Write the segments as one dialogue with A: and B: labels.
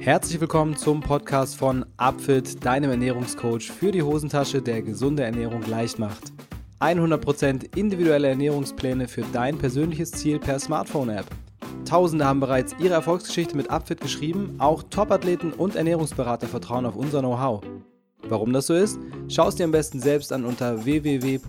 A: Herzlich willkommen zum Podcast von Upfit, deinem Ernährungscoach für die Hosentasche, der gesunde Ernährung leicht macht. 100% individuelle Ernährungspläne für dein persönliches Ziel per Smartphone-App. Tausende haben bereits ihre Erfolgsgeschichte mit Upfit geschrieben, auch Topathleten und Ernährungsberater vertrauen auf unser Know-how. Warum das so ist? Schau es dir am besten selbst an unter www.upfit.de.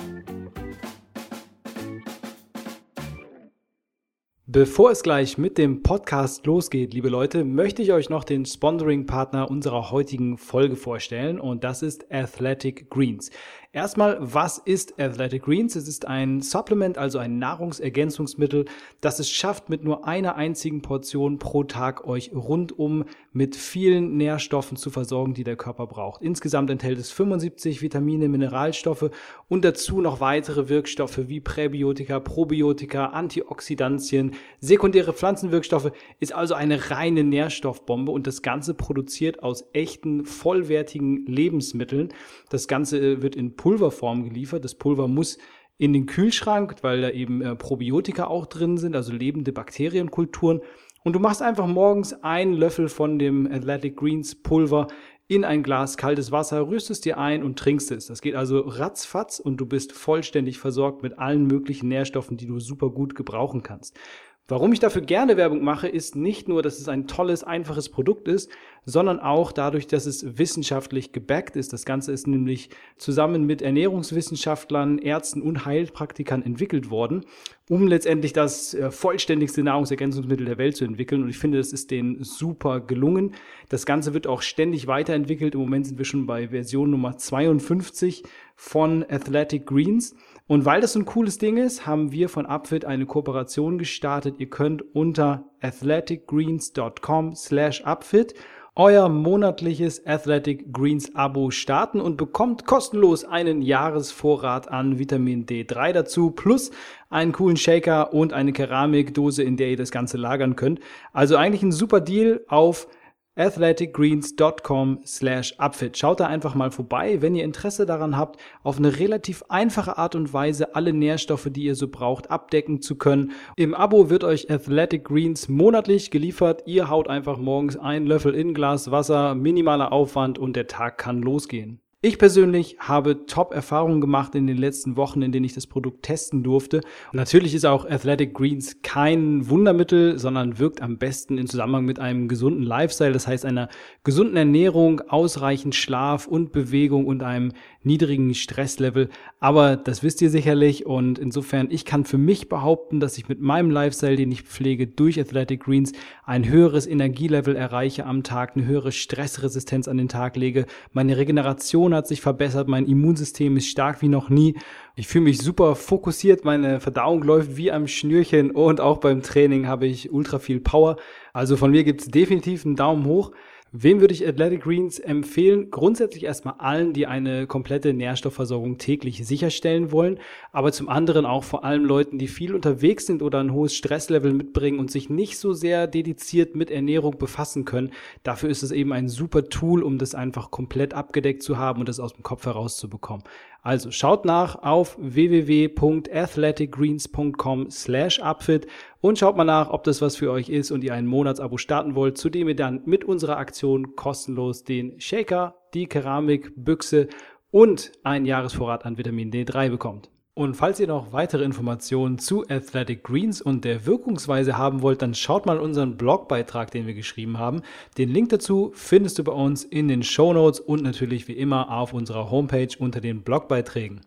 A: Bevor es gleich mit dem Podcast losgeht, liebe Leute, möchte ich euch noch den Sponsoring-Partner unserer heutigen Folge vorstellen und das ist Athletic Greens. Erstmal, was ist Athletic Greens? Es ist ein Supplement, also ein Nahrungsergänzungsmittel, das es schafft, mit nur einer einzigen Portion pro Tag euch rundum mit vielen Nährstoffen zu versorgen, die der Körper braucht. Insgesamt enthält es 75 Vitamine, Mineralstoffe und dazu noch weitere Wirkstoffe wie Präbiotika, Probiotika, Antioxidantien, sekundäre Pflanzenwirkstoffe. Ist also eine reine Nährstoffbombe und das Ganze produziert aus echten, vollwertigen Lebensmitteln. Das Ganze wird in Pulverform geliefert. Das Pulver muss in den Kühlschrank, weil da eben äh, Probiotika auch drin sind, also lebende Bakterienkulturen. Und du machst einfach morgens einen Löffel von dem Athletic Greens Pulver in ein Glas kaltes Wasser, rührst es dir ein und trinkst es. Das geht also ratzfatz und du bist vollständig versorgt mit allen möglichen Nährstoffen, die du super gut gebrauchen kannst. Warum ich dafür gerne Werbung mache, ist nicht nur, dass es ein tolles, einfaches Produkt ist, sondern auch dadurch, dass es wissenschaftlich gebackt ist. Das Ganze ist nämlich zusammen mit Ernährungswissenschaftlern, Ärzten und Heilpraktikern entwickelt worden, um letztendlich das äh, vollständigste Nahrungsergänzungsmittel der Welt zu entwickeln. Und ich finde, das ist denen super gelungen. Das Ganze wird auch ständig weiterentwickelt. Im Moment sind wir schon bei Version Nummer 52 von Athletic Greens. Und weil das so ein cooles Ding ist, haben wir von Upfit eine Kooperation gestartet. Ihr könnt unter athleticgreens.com slash upfit euer monatliches Athletic Greens Abo starten und bekommt kostenlos einen Jahresvorrat an Vitamin D3 dazu, plus einen coolen Shaker und eine Keramikdose, in der ihr das Ganze lagern könnt. Also eigentlich ein super Deal auf athleticgreens.com slash upfit. Schaut da einfach mal vorbei, wenn ihr Interesse daran habt, auf eine relativ einfache Art und Weise alle Nährstoffe, die ihr so braucht, abdecken zu können. Im Abo wird euch Athletic Greens monatlich geliefert. Ihr haut einfach morgens einen Löffel in Glas Wasser, minimaler Aufwand und der Tag kann losgehen. Ich persönlich habe Top-Erfahrungen gemacht in den letzten Wochen, in denen ich das Produkt testen durfte. Natürlich ist auch Athletic Greens kein Wundermittel, sondern wirkt am besten in Zusammenhang mit einem gesunden Lifestyle, das heißt einer gesunden Ernährung, ausreichend Schlaf und Bewegung und einem niedrigen Stresslevel. Aber das wisst ihr sicherlich und insofern, ich kann für mich behaupten, dass ich mit meinem Lifestyle, den ich pflege, durch Athletic Greens ein höheres Energielevel erreiche am Tag, eine höhere Stressresistenz an den Tag lege, meine Regeneration hat sich verbessert, mein Immunsystem ist stark wie noch nie. Ich fühle mich super fokussiert, meine Verdauung läuft wie am Schnürchen und auch beim Training habe ich ultra viel Power. Also von mir gibt es definitiv einen Daumen hoch. Wem würde ich Athletic Greens empfehlen? Grundsätzlich erstmal allen, die eine komplette Nährstoffversorgung täglich sicherstellen wollen, aber zum anderen auch vor allem Leuten, die viel unterwegs sind oder ein hohes Stresslevel mitbringen und sich nicht so sehr dediziert mit Ernährung befassen können. Dafür ist es eben ein super Tool, um das einfach komplett abgedeckt zu haben und das aus dem Kopf herauszubekommen. Also schaut nach auf www.athleticgreens.com slash upfit und schaut mal nach, ob das was für euch ist und ihr ein Monatsabo starten wollt, zu dem ihr dann mit unserer Aktion kostenlos den Shaker, die Keramikbüchse und einen Jahresvorrat an Vitamin D3 bekommt. Und falls ihr noch weitere Informationen zu Athletic Greens und der Wirkungsweise haben wollt, dann schaut mal unseren Blogbeitrag, den wir geschrieben haben. Den Link dazu findest du bei uns in den Show Notes und natürlich wie immer auf unserer Homepage unter den Blogbeiträgen.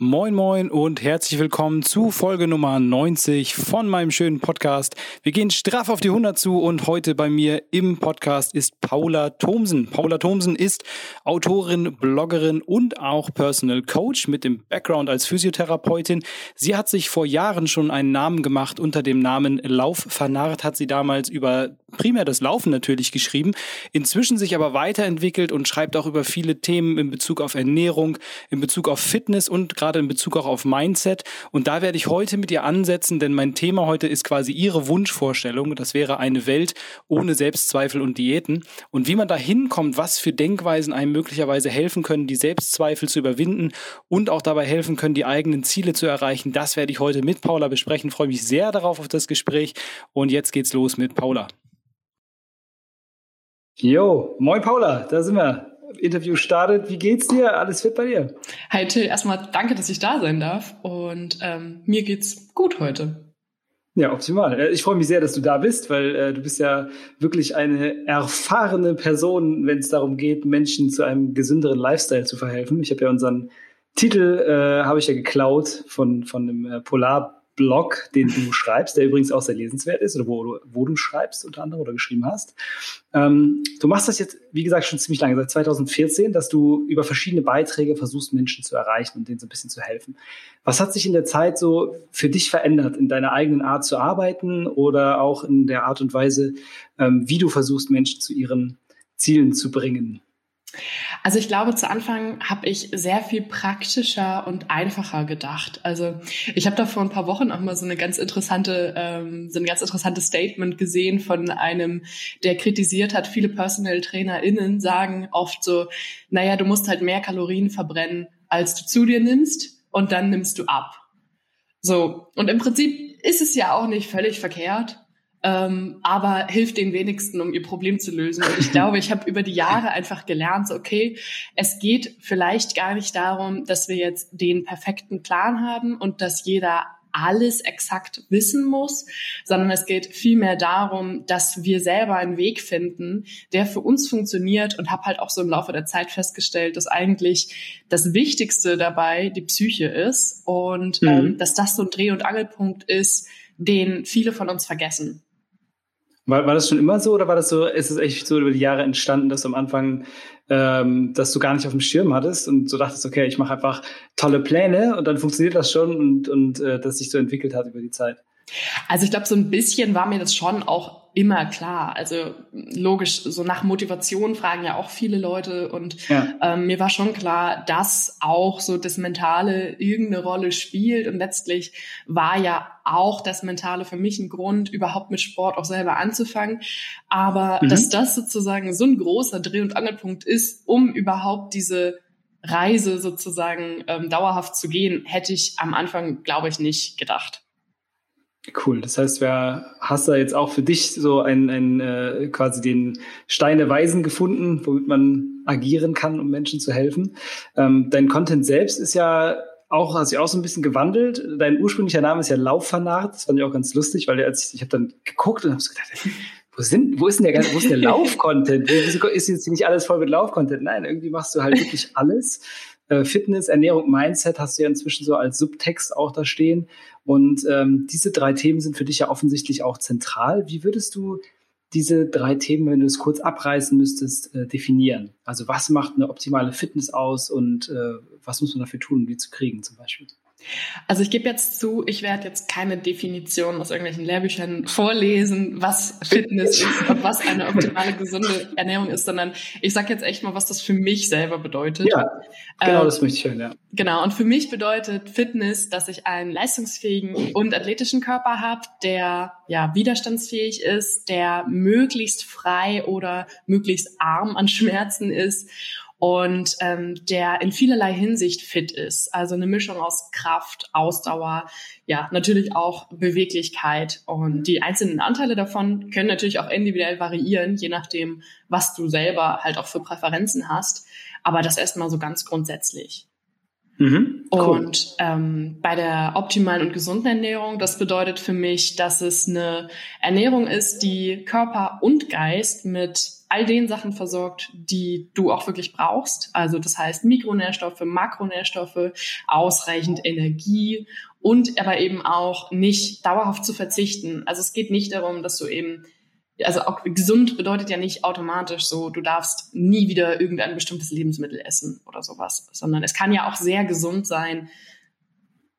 A: Moin moin und herzlich willkommen zu Folge Nummer 90 von meinem schönen Podcast. Wir gehen straff auf die 100 zu und heute bei mir im Podcast ist Paula Thomsen. Paula Thomsen ist Autorin, Bloggerin und auch Personal Coach mit dem Background als Physiotherapeutin. Sie hat sich vor Jahren schon einen Namen gemacht unter dem Namen Lauf vernarrt, hat sie damals über primär das Laufen natürlich geschrieben, inzwischen sich aber weiterentwickelt und schreibt auch über viele Themen in Bezug auf Ernährung, in Bezug auf Fitness und gerade in Bezug auch auf Mindset. Und da werde ich heute mit ihr ansetzen, denn mein Thema heute ist quasi ihre Wunschvorstellung. Das wäre eine Welt ohne Selbstzweifel und Diäten. Und wie man da hinkommt, was für Denkweisen einem möglicherweise helfen können, die Selbstzweifel zu überwinden und auch dabei helfen können, die eigenen Ziele zu erreichen, das werde ich heute mit Paula besprechen. Ich freue mich sehr darauf auf das Gespräch. Und jetzt geht's los mit Paula. Jo, moin Paula, da sind wir. Interview startet. Wie geht's dir? Alles fit bei dir?
B: Hi Till, erstmal danke, dass ich da sein darf. Und ähm, mir geht's gut heute.
A: Ja, optimal. Äh, ich freue mich sehr, dass du da bist, weil äh, du bist ja wirklich eine erfahrene Person, wenn es darum geht, Menschen zu einem gesünderen Lifestyle zu verhelfen. Ich habe ja unseren Titel äh, habe ich ja geklaut von von dem äh, Polar Blog, den du schreibst, der übrigens auch sehr lesenswert ist oder wo du, wo du schreibst unter anderem oder geschrieben hast. Ähm, du machst das jetzt, wie gesagt, schon ziemlich lange, seit 2014, dass du über verschiedene Beiträge versuchst, Menschen zu erreichen und denen so ein bisschen zu helfen. Was hat sich in der Zeit so für dich verändert in deiner eigenen Art zu arbeiten oder auch in der Art und Weise, ähm, wie du versuchst, Menschen zu ihren Zielen zu bringen?
B: Also ich glaube, zu Anfang habe ich sehr viel praktischer und einfacher gedacht. Also ich habe da vor ein paar Wochen auch mal so eine ganz interessante, ähm, so ein ganz interessantes Statement gesehen von einem, der kritisiert hat, viele Personal TrainerInnen sagen oft so, naja, du musst halt mehr Kalorien verbrennen, als du zu dir nimmst und dann nimmst du ab. So. Und im Prinzip ist es ja auch nicht völlig verkehrt ähm, aber hilft den wenigsten, um ihr Problem zu lösen. Und ich glaube, ich habe über die Jahre einfach gelernt, so, okay, es geht vielleicht gar nicht darum, dass wir jetzt den perfekten Plan haben und dass jeder alles exakt wissen muss, sondern es geht vielmehr darum, dass wir selber einen Weg finden, der für uns funktioniert und habe halt auch so im Laufe der Zeit festgestellt, dass eigentlich das Wichtigste dabei die Psyche ist und mhm. ähm, dass das so ein Dreh- und Angelpunkt ist, den viele von uns vergessen.
A: War, war das schon immer so oder war das so, ist es echt so über die Jahre entstanden, dass du am Anfang, ähm, dass du gar nicht auf dem Schirm hattest und so dachtest, okay, ich mache einfach tolle Pläne und dann funktioniert das schon und, und äh, das sich so entwickelt hat über die Zeit?
B: Also ich glaube, so ein bisschen war mir das schon auch immer klar. Also logisch, so nach Motivation fragen ja auch viele Leute und ja. ähm, mir war schon klar, dass auch so das Mentale irgendeine Rolle spielt und letztlich war ja auch das Mentale für mich ein Grund, überhaupt mit Sport auch selber anzufangen. Aber mhm. dass das sozusagen so ein großer Dreh- und Angelpunkt ist, um überhaupt diese Reise sozusagen ähm, dauerhaft zu gehen, hätte ich am Anfang, glaube ich, nicht gedacht.
A: Cool. Das heißt, wer hast da jetzt auch für dich so ein, ein äh, quasi den Stein der Weisen gefunden, womit man agieren kann, um Menschen zu helfen. Ähm, dein Content selbst ist ja auch, hat sich auch so ein bisschen gewandelt. Dein ursprünglicher Name ist ja Lauffanat. Das fand ich auch ganz lustig, weil als ich, ich habe dann geguckt und habe so gedacht, wo sind, wo ist denn der, wo ist der Lauf-Content? Wieso ist jetzt nicht alles voll mit Lauf-Content? Nein, irgendwie machst du halt wirklich alles. Äh, Fitness, Ernährung, Mindset hast du ja inzwischen so als Subtext auch da stehen. Und ähm, diese drei Themen sind für dich ja offensichtlich auch zentral. Wie würdest du diese drei Themen, wenn du es kurz abreißen müsstest, äh, definieren? Also was macht eine optimale Fitness aus und äh, was muss man dafür tun, um die zu kriegen zum Beispiel?
B: Also ich gebe jetzt zu, ich werde jetzt keine Definition aus irgendwelchen Lehrbüchern vorlesen, was Fitness ist und was eine optimale gesunde Ernährung ist, sondern ich sage jetzt echt mal, was das für mich selber bedeutet.
A: Ja, genau, ähm, das möchte ich hören, ja.
B: Genau, und für mich bedeutet Fitness, dass ich einen leistungsfähigen und athletischen Körper habe, der ja widerstandsfähig ist, der möglichst frei oder möglichst arm an Schmerzen ist und ähm, der in vielerlei Hinsicht fit ist. Also eine Mischung aus Kraft, Ausdauer, ja, natürlich auch Beweglichkeit. Und die einzelnen Anteile davon können natürlich auch individuell variieren, je nachdem, was du selber halt auch für Präferenzen hast. Aber das erstmal so ganz grundsätzlich. Mhm, cool. Und ähm, bei der optimalen und gesunden Ernährung, das bedeutet für mich, dass es eine Ernährung ist, die Körper und Geist mit all den Sachen versorgt, die du auch wirklich brauchst. Also das heißt Mikronährstoffe, Makronährstoffe, ausreichend Energie und aber eben auch nicht dauerhaft zu verzichten. Also es geht nicht darum, dass du eben also auch gesund bedeutet ja nicht automatisch so, du darfst nie wieder irgendein bestimmtes Lebensmittel essen oder sowas, sondern es kann ja auch sehr gesund sein,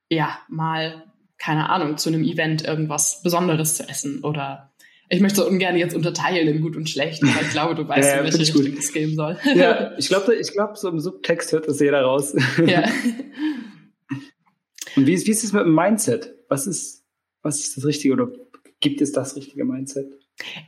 B: ja, mal, keine Ahnung, zu einem Event irgendwas Besonderes zu essen oder Ich möchte ungern jetzt unterteilen in gut und schlecht, aber ich glaube, du weißt, ja, in welche Richtung es gehen soll.
A: Ja, ich glaube, ich glaub, so im Subtext hört das jeder raus. Ja. Und wie, wie ist es mit dem Mindset? Was ist, was ist das Richtige oder gibt es das richtige Mindset?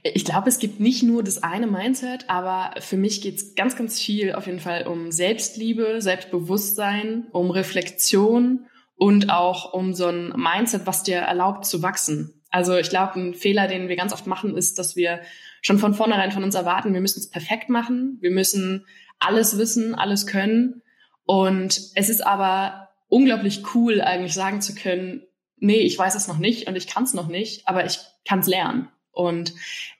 B: Ich glaube, es gibt nicht nur das eine Mindset, aber für mich geht es ganz, ganz viel auf jeden Fall um Selbstliebe, Selbstbewusstsein, um Reflexion und auch um so ein Mindset, was dir erlaubt zu wachsen. Also ich glaube, ein Fehler, den wir ganz oft machen, ist, dass wir schon von vornherein von uns erwarten, wir müssen es perfekt machen, wir müssen alles wissen, alles können. Und es ist aber unglaublich cool, eigentlich sagen zu können, nee, ich weiß es noch nicht und ich kann es noch nicht, aber ich kann es lernen. Und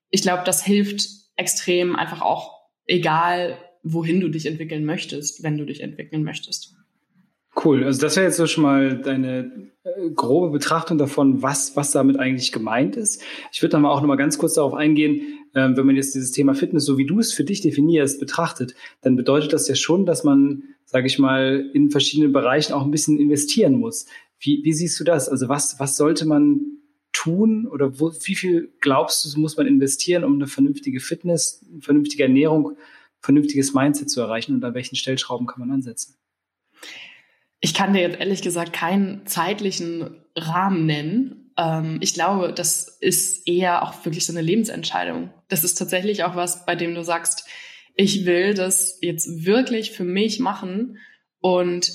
B: ich glaube, das hilft extrem einfach auch, egal wohin du dich entwickeln möchtest, wenn du dich entwickeln möchtest.
A: Cool, also das wäre jetzt so schon mal deine äh, grobe Betrachtung davon, was, was damit eigentlich gemeint ist. Ich würde dann mal auch noch mal ganz kurz darauf eingehen, ähm, wenn man jetzt dieses Thema Fitness, so wie du es für dich definierst, betrachtet, dann bedeutet das ja schon, dass man, sage ich mal, in verschiedenen Bereichen auch ein bisschen investieren muss. Wie, wie siehst du das? Also was, was sollte man tun oder wo, wie viel glaubst du, muss man investieren, um eine vernünftige Fitness, vernünftige Ernährung, vernünftiges Mindset zu erreichen und an welchen Stellschrauben kann man ansetzen?
B: Ich kann dir jetzt ehrlich gesagt keinen zeitlichen Rahmen nennen. Ähm, ich glaube, das ist eher auch wirklich so eine Lebensentscheidung. Das ist tatsächlich auch was, bei dem du sagst, ich will das jetzt wirklich für mich machen und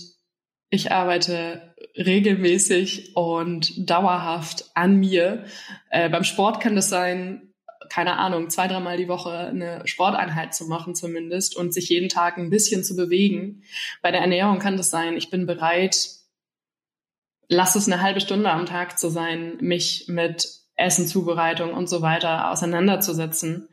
B: ich arbeite regelmäßig und dauerhaft an mir. Äh, beim Sport kann das sein, keine Ahnung, zwei, dreimal die Woche eine Sporteinheit zu machen zumindest und sich jeden Tag ein bisschen zu bewegen. Bei der Ernährung kann das sein, ich bin bereit, lass es eine halbe Stunde am Tag zu sein, mich mit Essenzubereitung und so weiter auseinanderzusetzen.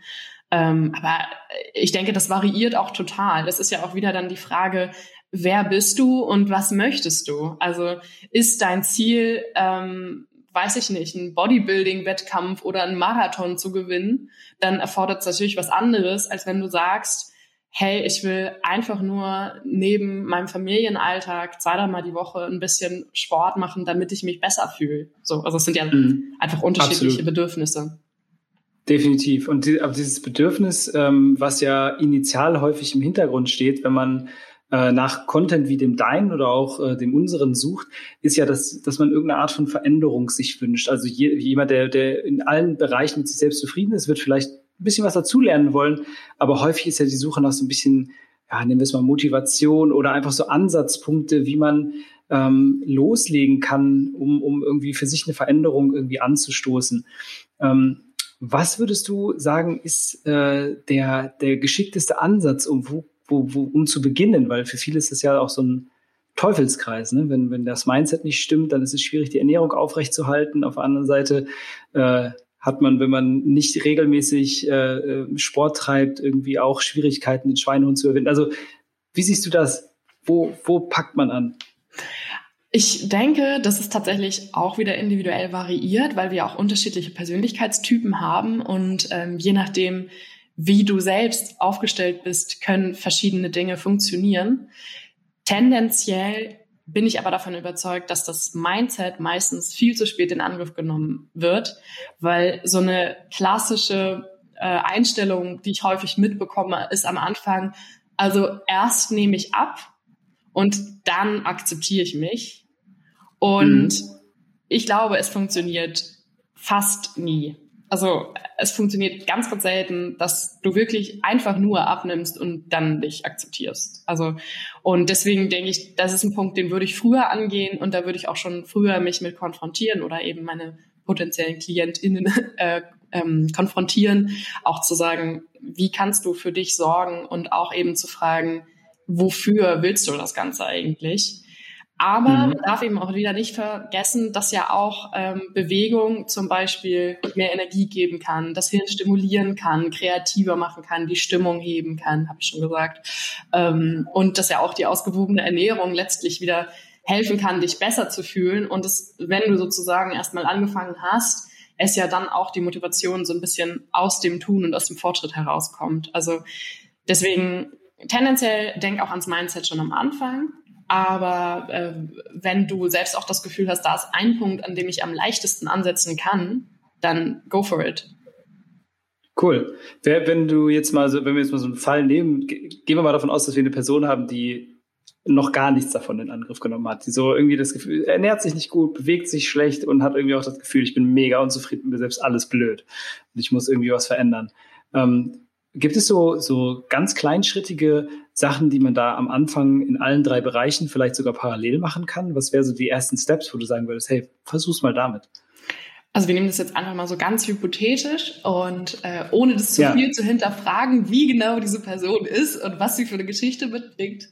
B: Ähm, aber ich denke, das variiert auch total. Das ist ja auch wieder dann die Frage, wer bist du und was möchtest du? Also ist dein Ziel, ähm, weiß ich nicht, ein Bodybuilding-Wettkampf oder einen Marathon zu gewinnen, dann erfordert es natürlich was anderes, als wenn du sagst, hey, ich will einfach nur neben meinem Familienalltag zwei, dreimal die Woche ein bisschen Sport machen, damit ich mich besser fühle. So, also es sind ja mhm. einfach unterschiedliche Absolut. Bedürfnisse.
A: Definitiv. Und die, dieses Bedürfnis, ähm, was ja initial häufig im Hintergrund steht, wenn man äh, nach Content wie dem deinen oder auch äh, dem unseren sucht, ist ja, dass, dass man irgendeine Art von Veränderung sich wünscht. Also je, jemand, der, der in allen Bereichen mit sich selbst zufrieden ist, wird vielleicht ein bisschen was dazulernen wollen, aber häufig ist ja die Suche nach so ein bisschen, ja, nehmen wir es mal Motivation oder einfach so Ansatzpunkte, wie man ähm, loslegen kann, um, um irgendwie für sich eine Veränderung irgendwie anzustoßen. Ähm, was würdest du sagen, ist äh, der, der geschickteste Ansatz, um wo wo, wo, um zu beginnen, weil für viele ist das ja auch so ein Teufelskreis. Ne? Wenn, wenn das Mindset nicht stimmt, dann ist es schwierig, die Ernährung aufrechtzuerhalten. Auf der anderen Seite äh, hat man, wenn man nicht regelmäßig äh, äh, Sport treibt, irgendwie auch Schwierigkeiten, den Schweinehund zu überwinden. Also wie siehst du das? Wo, wo packt man an?
B: Ich denke, dass es tatsächlich auch wieder individuell variiert, weil wir auch unterschiedliche Persönlichkeitstypen haben und ähm, je nachdem, wie du selbst aufgestellt bist, können verschiedene Dinge funktionieren. Tendenziell bin ich aber davon überzeugt, dass das Mindset meistens viel zu spät in Angriff genommen wird, weil so eine klassische äh, Einstellung, die ich häufig mitbekomme, ist am Anfang, also erst nehme ich ab und dann akzeptiere ich mich. Und mhm. ich glaube, es funktioniert fast nie. Also es funktioniert ganz, ganz selten, dass du wirklich einfach nur abnimmst und dann dich akzeptierst. Also und deswegen denke ich, das ist ein Punkt, den würde ich früher angehen und da würde ich auch schon früher mich mit konfrontieren oder eben meine potenziellen KlientInnen äh, ähm, konfrontieren, auch zu sagen, wie kannst du für dich sorgen und auch eben zu fragen, wofür willst du das Ganze eigentlich? Aber mhm. man darf eben auch wieder nicht vergessen, dass ja auch ähm, Bewegung zum Beispiel mehr Energie geben kann, das Hirn stimulieren kann, kreativer machen kann, die Stimmung heben kann, habe ich schon gesagt. Ähm, und dass ja auch die ausgewogene Ernährung letztlich wieder helfen kann, dich besser zu fühlen. Und es, wenn du sozusagen erstmal angefangen hast, es ja dann auch die Motivation so ein bisschen aus dem Tun und aus dem Fortschritt herauskommt. Also deswegen tendenziell denk auch ans Mindset schon am Anfang aber äh, wenn du selbst auch das Gefühl hast, da ist ein Punkt, an dem ich am leichtesten ansetzen kann, dann go for it.
A: Cool. Wenn du jetzt mal so, wenn wir jetzt mal so einen Fall nehmen, gehen wir mal davon aus, dass wir eine Person haben, die noch gar nichts davon in Angriff genommen hat. Die so irgendwie das Gefühl, ernährt sich nicht gut, bewegt sich schlecht und hat irgendwie auch das Gefühl, ich bin mega unzufrieden, mir selbst alles blöd und ich muss irgendwie was verändern. Ähm, gibt es so, so ganz kleinschrittige Sachen, die man da am Anfang in allen drei Bereichen vielleicht sogar parallel machen kann? Was wären so die ersten Steps, wo du sagen würdest, hey, versuch's mal damit?
B: Also wir nehmen das jetzt einfach mal so ganz hypothetisch und äh, ohne das zu ja. viel zu hinterfragen, wie genau diese Person ist und was sie für eine Geschichte mitbringt,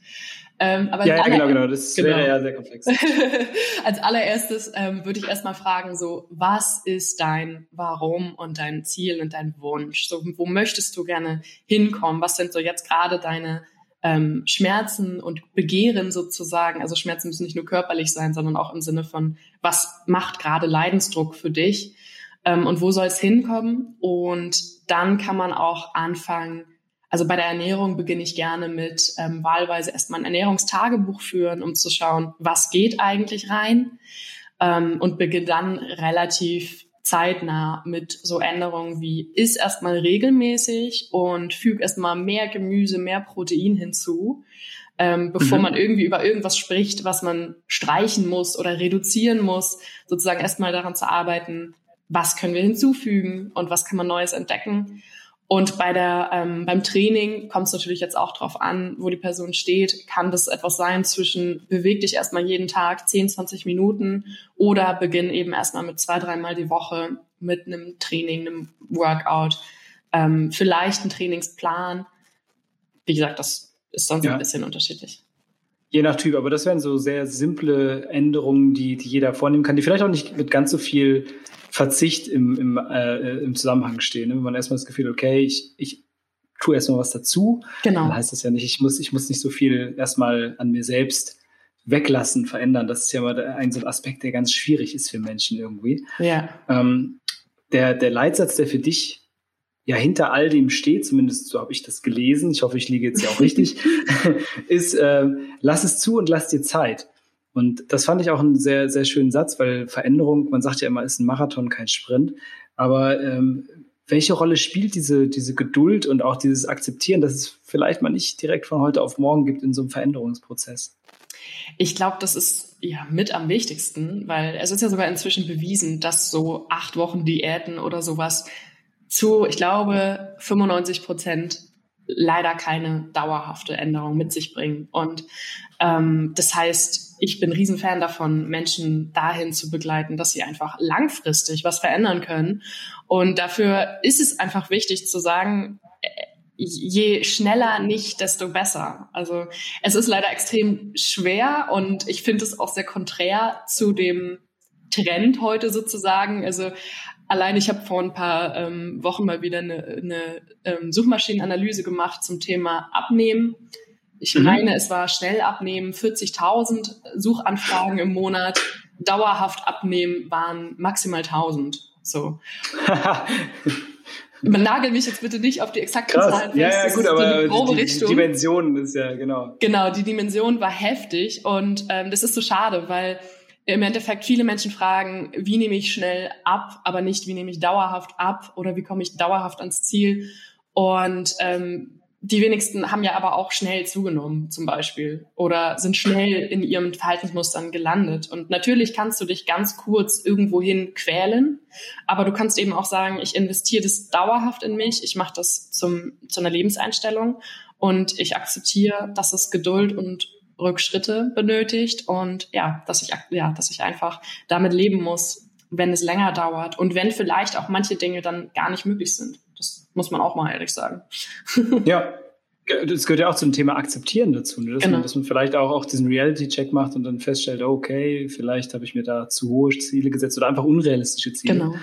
A: ähm, aber ja, ja, genau, genau. Das genau. wäre ja sehr komplex.
B: als allererstes ähm, würde ich erstmal fragen, so, was ist dein Warum und dein Ziel und dein Wunsch? So, wo möchtest du gerne hinkommen? Was sind so jetzt gerade deine ähm, Schmerzen und Begehren sozusagen? Also Schmerzen müssen nicht nur körperlich sein, sondern auch im Sinne von, was macht gerade Leidensdruck für dich? Ähm, und wo soll es hinkommen? Und dann kann man auch anfangen, also bei der Ernährung beginne ich gerne mit ähm, wahlweise erstmal ein Ernährungstagebuch führen, um zu schauen, was geht eigentlich rein ähm, und beginne dann relativ zeitnah mit so Änderungen wie isst erstmal regelmäßig und füge erstmal mehr Gemüse, mehr Protein hinzu, ähm, bevor mhm. man irgendwie über irgendwas spricht, was man streichen muss oder reduzieren muss, sozusagen erstmal daran zu arbeiten, was können wir hinzufügen und was kann man Neues entdecken. Und bei der, ähm, beim Training kommt es natürlich jetzt auch drauf an, wo die Person steht. Kann das etwas sein zwischen beweg dich erstmal jeden Tag 10, 20 Minuten oder beginn eben erstmal mit zwei, dreimal die Woche mit einem Training, einem Workout, ähm, vielleicht ein Trainingsplan. Wie gesagt, das ist dann so ja. ein bisschen unterschiedlich.
A: Je nach Typ, aber das wären so sehr simple Änderungen, die, die jeder vornehmen kann, die vielleicht auch nicht mit ganz so viel Verzicht im, im, äh, im Zusammenhang stehen. Ne? Wenn man erstmal das Gefühl, okay, ich, ich tue erstmal was dazu, genau. dann heißt das ja nicht, ich muss, ich muss nicht so viel erstmal an mir selbst weglassen, verändern. Das ist ja mal ein so ein Aspekt, der ganz schwierig ist für Menschen irgendwie. Ja. Ähm, der, der Leitsatz, der für dich ja hinter all dem steht, zumindest so habe ich das gelesen, ich hoffe, ich liege jetzt ja auch richtig, ist, äh, lass es zu und lass dir Zeit. Und das fand ich auch einen sehr, sehr schönen Satz, weil Veränderung, man sagt ja immer, ist ein Marathon, kein Sprint. Aber ähm, welche Rolle spielt diese, diese Geduld und auch dieses Akzeptieren, dass es vielleicht mal nicht direkt von heute auf morgen gibt in so einem Veränderungsprozess?
B: Ich glaube, das ist ja mit am wichtigsten, weil es ist ja sogar inzwischen bewiesen, dass so acht Wochen Diäten oder sowas zu, ich glaube, 95 Prozent leider keine dauerhafte Änderung mit sich bringen. Und ähm, das heißt, ich bin Riesenfan davon, Menschen dahin zu begleiten, dass sie einfach langfristig was verändern können. Und dafür ist es einfach wichtig zu sagen, äh, je schneller nicht, desto besser. Also es ist leider extrem schwer und ich finde es auch sehr konträr zu dem Trend heute sozusagen. Also Allein ich habe vor ein paar ähm, Wochen mal wieder eine, eine ähm, Suchmaschinenanalyse gemacht zum Thema Abnehmen. Ich mhm. meine, es war schnell abnehmen, 40.000 Suchanfragen im Monat. Dauerhaft abnehmen waren maximal 1000. So. Man nagelt mich jetzt bitte nicht auf die exakten
A: Krass. Zahlen fest. Ja, ja, gut, aber die, die, die, Dimension ist ja, genau.
B: Genau, die Dimension war heftig und ähm, das ist so schade, weil im Endeffekt viele Menschen fragen, wie nehme ich schnell ab, aber nicht, wie nehme ich dauerhaft ab oder wie komme ich dauerhaft ans Ziel. Und ähm, die wenigsten haben ja aber auch schnell zugenommen, zum Beispiel, oder sind schnell in ihren Verhaltensmustern gelandet. Und natürlich kannst du dich ganz kurz irgendwohin quälen, aber du kannst eben auch sagen, ich investiere das dauerhaft in mich, ich mache das zum, zu einer Lebenseinstellung und ich akzeptiere, dass es Geduld und Rückschritte benötigt und ja, dass ich, ja, dass ich einfach damit leben muss, wenn es länger dauert und wenn vielleicht auch manche Dinge dann gar nicht möglich sind. Das muss man auch mal ehrlich sagen.
A: Ja, das gehört ja auch zum Thema Akzeptieren dazu, ne? dass, genau. man, dass man vielleicht auch, auch diesen Reality-Check macht und dann feststellt, okay, vielleicht habe ich mir da zu hohe Ziele gesetzt oder einfach unrealistische Ziele. Genau.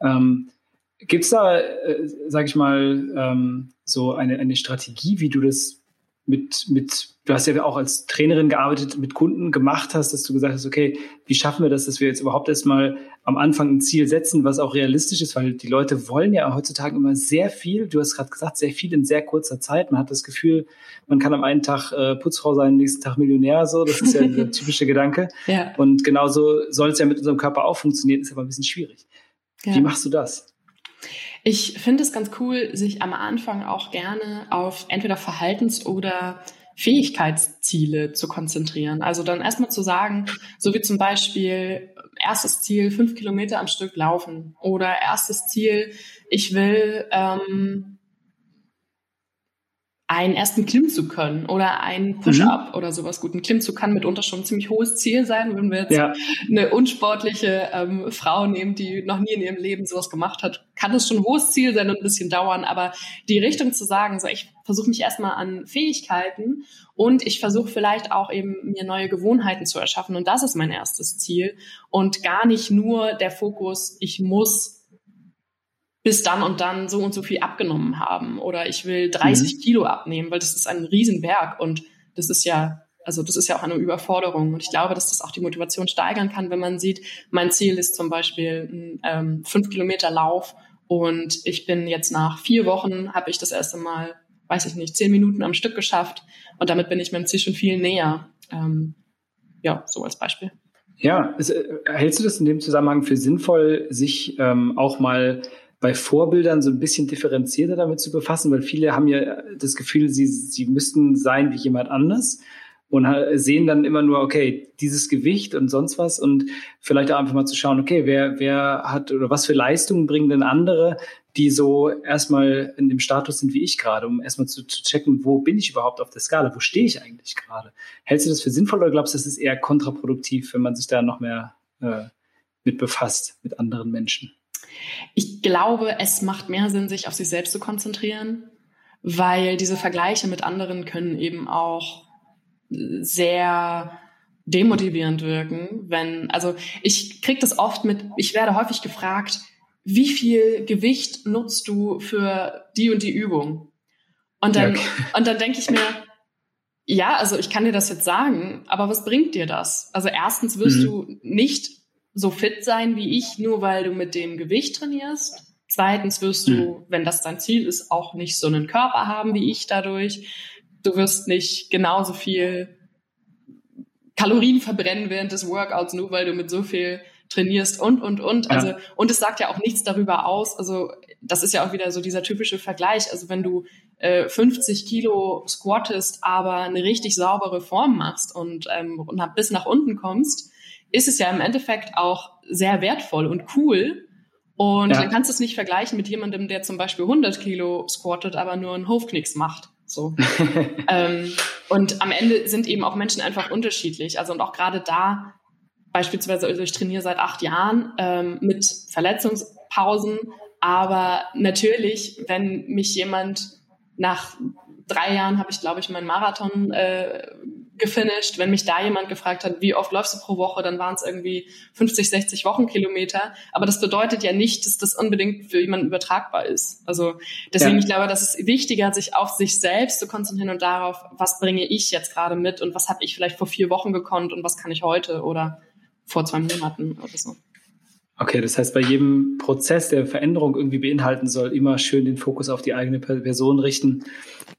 A: Ähm, Gibt es da, äh, sage ich mal, ähm, so eine, eine Strategie, wie du das mit, mit, du hast ja auch als Trainerin gearbeitet, mit Kunden gemacht hast, dass du gesagt hast, okay, wie schaffen wir das, dass wir jetzt überhaupt erstmal am Anfang ein Ziel setzen, was auch realistisch ist, weil die Leute wollen ja heutzutage immer sehr viel, du hast gerade gesagt, sehr viel in sehr kurzer Zeit. Man hat das Gefühl, man kann am einen Tag äh, Putzfrau sein, am nächsten Tag Millionär, so, das ist ja der typische Gedanke. Ja. Und genauso soll es ja mit unserem Körper auch funktionieren, ist aber ein bisschen schwierig. Ja. Wie machst du das?
B: Ich finde es ganz cool, sich am Anfang auch gerne auf entweder Verhaltens- oder Fähigkeitsziele zu konzentrieren. Also dann erstmal zu sagen, so wie zum Beispiel erstes Ziel, fünf Kilometer am Stück laufen oder erstes Ziel, ich will ähm, einen ersten Klimmzug können oder einen Push-Up mhm. oder sowas gut. Ein Klimmzug kann mitunter schon ein ziemlich hohes Ziel sein, wenn wir jetzt ja. eine unsportliche ähm, Frau nehmen, die noch nie in ihrem Leben sowas gemacht hat, kann es schon ein hohes Ziel sein und ein bisschen dauern. Aber die Richtung zu sagen, so ich versuche mich erstmal an Fähigkeiten und ich versuche vielleicht auch eben mir neue Gewohnheiten zu erschaffen. Und das ist mein erstes Ziel. Und gar nicht nur der Fokus, ich muss bis dann und dann so und so viel abgenommen haben oder ich will 30 mhm. Kilo abnehmen, weil das ist ein Riesenberg und das ist ja, also das ist ja auch eine Überforderung und ich glaube, dass das auch die Motivation steigern kann, wenn man sieht, mein Ziel ist zum Beispiel ein ähm, 5 Kilometer Lauf und ich bin jetzt nach vier Wochen, habe ich das erste Mal, weiß ich nicht, zehn Minuten am Stück geschafft und damit bin ich meinem Ziel schon viel näher. Ähm, ja, so als Beispiel.
A: Ja, ist, äh, hältst du das in dem Zusammenhang für sinnvoll, sich ähm, auch mal bei Vorbildern so ein bisschen differenzierter damit zu befassen, weil viele haben ja das Gefühl, sie, sie müssten sein wie jemand anders und sehen dann immer nur, okay, dieses Gewicht und sonst was und vielleicht auch einfach mal zu schauen, okay, wer, wer hat oder was für Leistungen bringen denn andere, die so erstmal in dem Status sind wie ich gerade, um erstmal zu, zu checken, wo bin ich überhaupt auf der Skala, wo stehe ich eigentlich gerade? Hältst du das für sinnvoll oder glaubst du, das ist eher kontraproduktiv, wenn man sich da noch mehr äh, mit befasst, mit anderen Menschen?
B: Ich glaube, es macht mehr Sinn, sich auf sich selbst zu konzentrieren, weil diese Vergleiche mit anderen können eben auch sehr demotivierend wirken, wenn, also ich kriege das oft mit, ich werde häufig gefragt, wie viel Gewicht nutzt du für die und die Übung? Und dann, ja, und dann denke ich mir, ja, also ich kann dir das jetzt sagen, aber was bringt dir das? Also erstens wirst mhm. du nicht so fit sein wie ich, nur weil du mit dem Gewicht trainierst. Zweitens wirst du, mhm. wenn das dein Ziel ist, auch nicht so einen Körper haben wie ich dadurch. Du wirst nicht genauso viel Kalorien verbrennen während des Workouts, nur weil du mit so viel trainierst und, und, und. Also, ja. und es sagt ja auch nichts darüber aus. Also, das ist ja auch wieder so dieser typische Vergleich. Also, wenn du äh, 50 Kilo squattest, aber eine richtig saubere Form machst und, ähm, und bis nach unten kommst, ist es ja im Endeffekt auch sehr wertvoll und cool. Und ja. dann kannst du es nicht vergleichen mit jemandem, der zum Beispiel 100 Kilo squattet, aber nur einen Hofknicks macht. So. ähm, und am Ende sind eben auch Menschen einfach unterschiedlich. Also und auch gerade da, beispielsweise, also ich trainiere seit acht Jahren ähm, mit Verletzungspausen. Aber natürlich, wenn mich jemand nach drei Jahren habe ich, glaube ich, meinen Marathon äh, gefinisht. Wenn mich da jemand gefragt hat, wie oft läufst du pro Woche, dann waren es irgendwie 50, 60 Wochenkilometer. Aber das bedeutet ja nicht, dass das unbedingt für jemanden übertragbar ist. Also deswegen, ja. ich glaube, das ist wichtiger, sich auf sich selbst zu konzentrieren und darauf, was bringe ich jetzt gerade mit und was habe ich vielleicht vor vier Wochen gekonnt und was kann ich heute oder vor zwei Monaten oder so.
A: Okay, das heißt, bei jedem Prozess, der Veränderung irgendwie beinhalten soll, immer schön den Fokus auf die eigene Person richten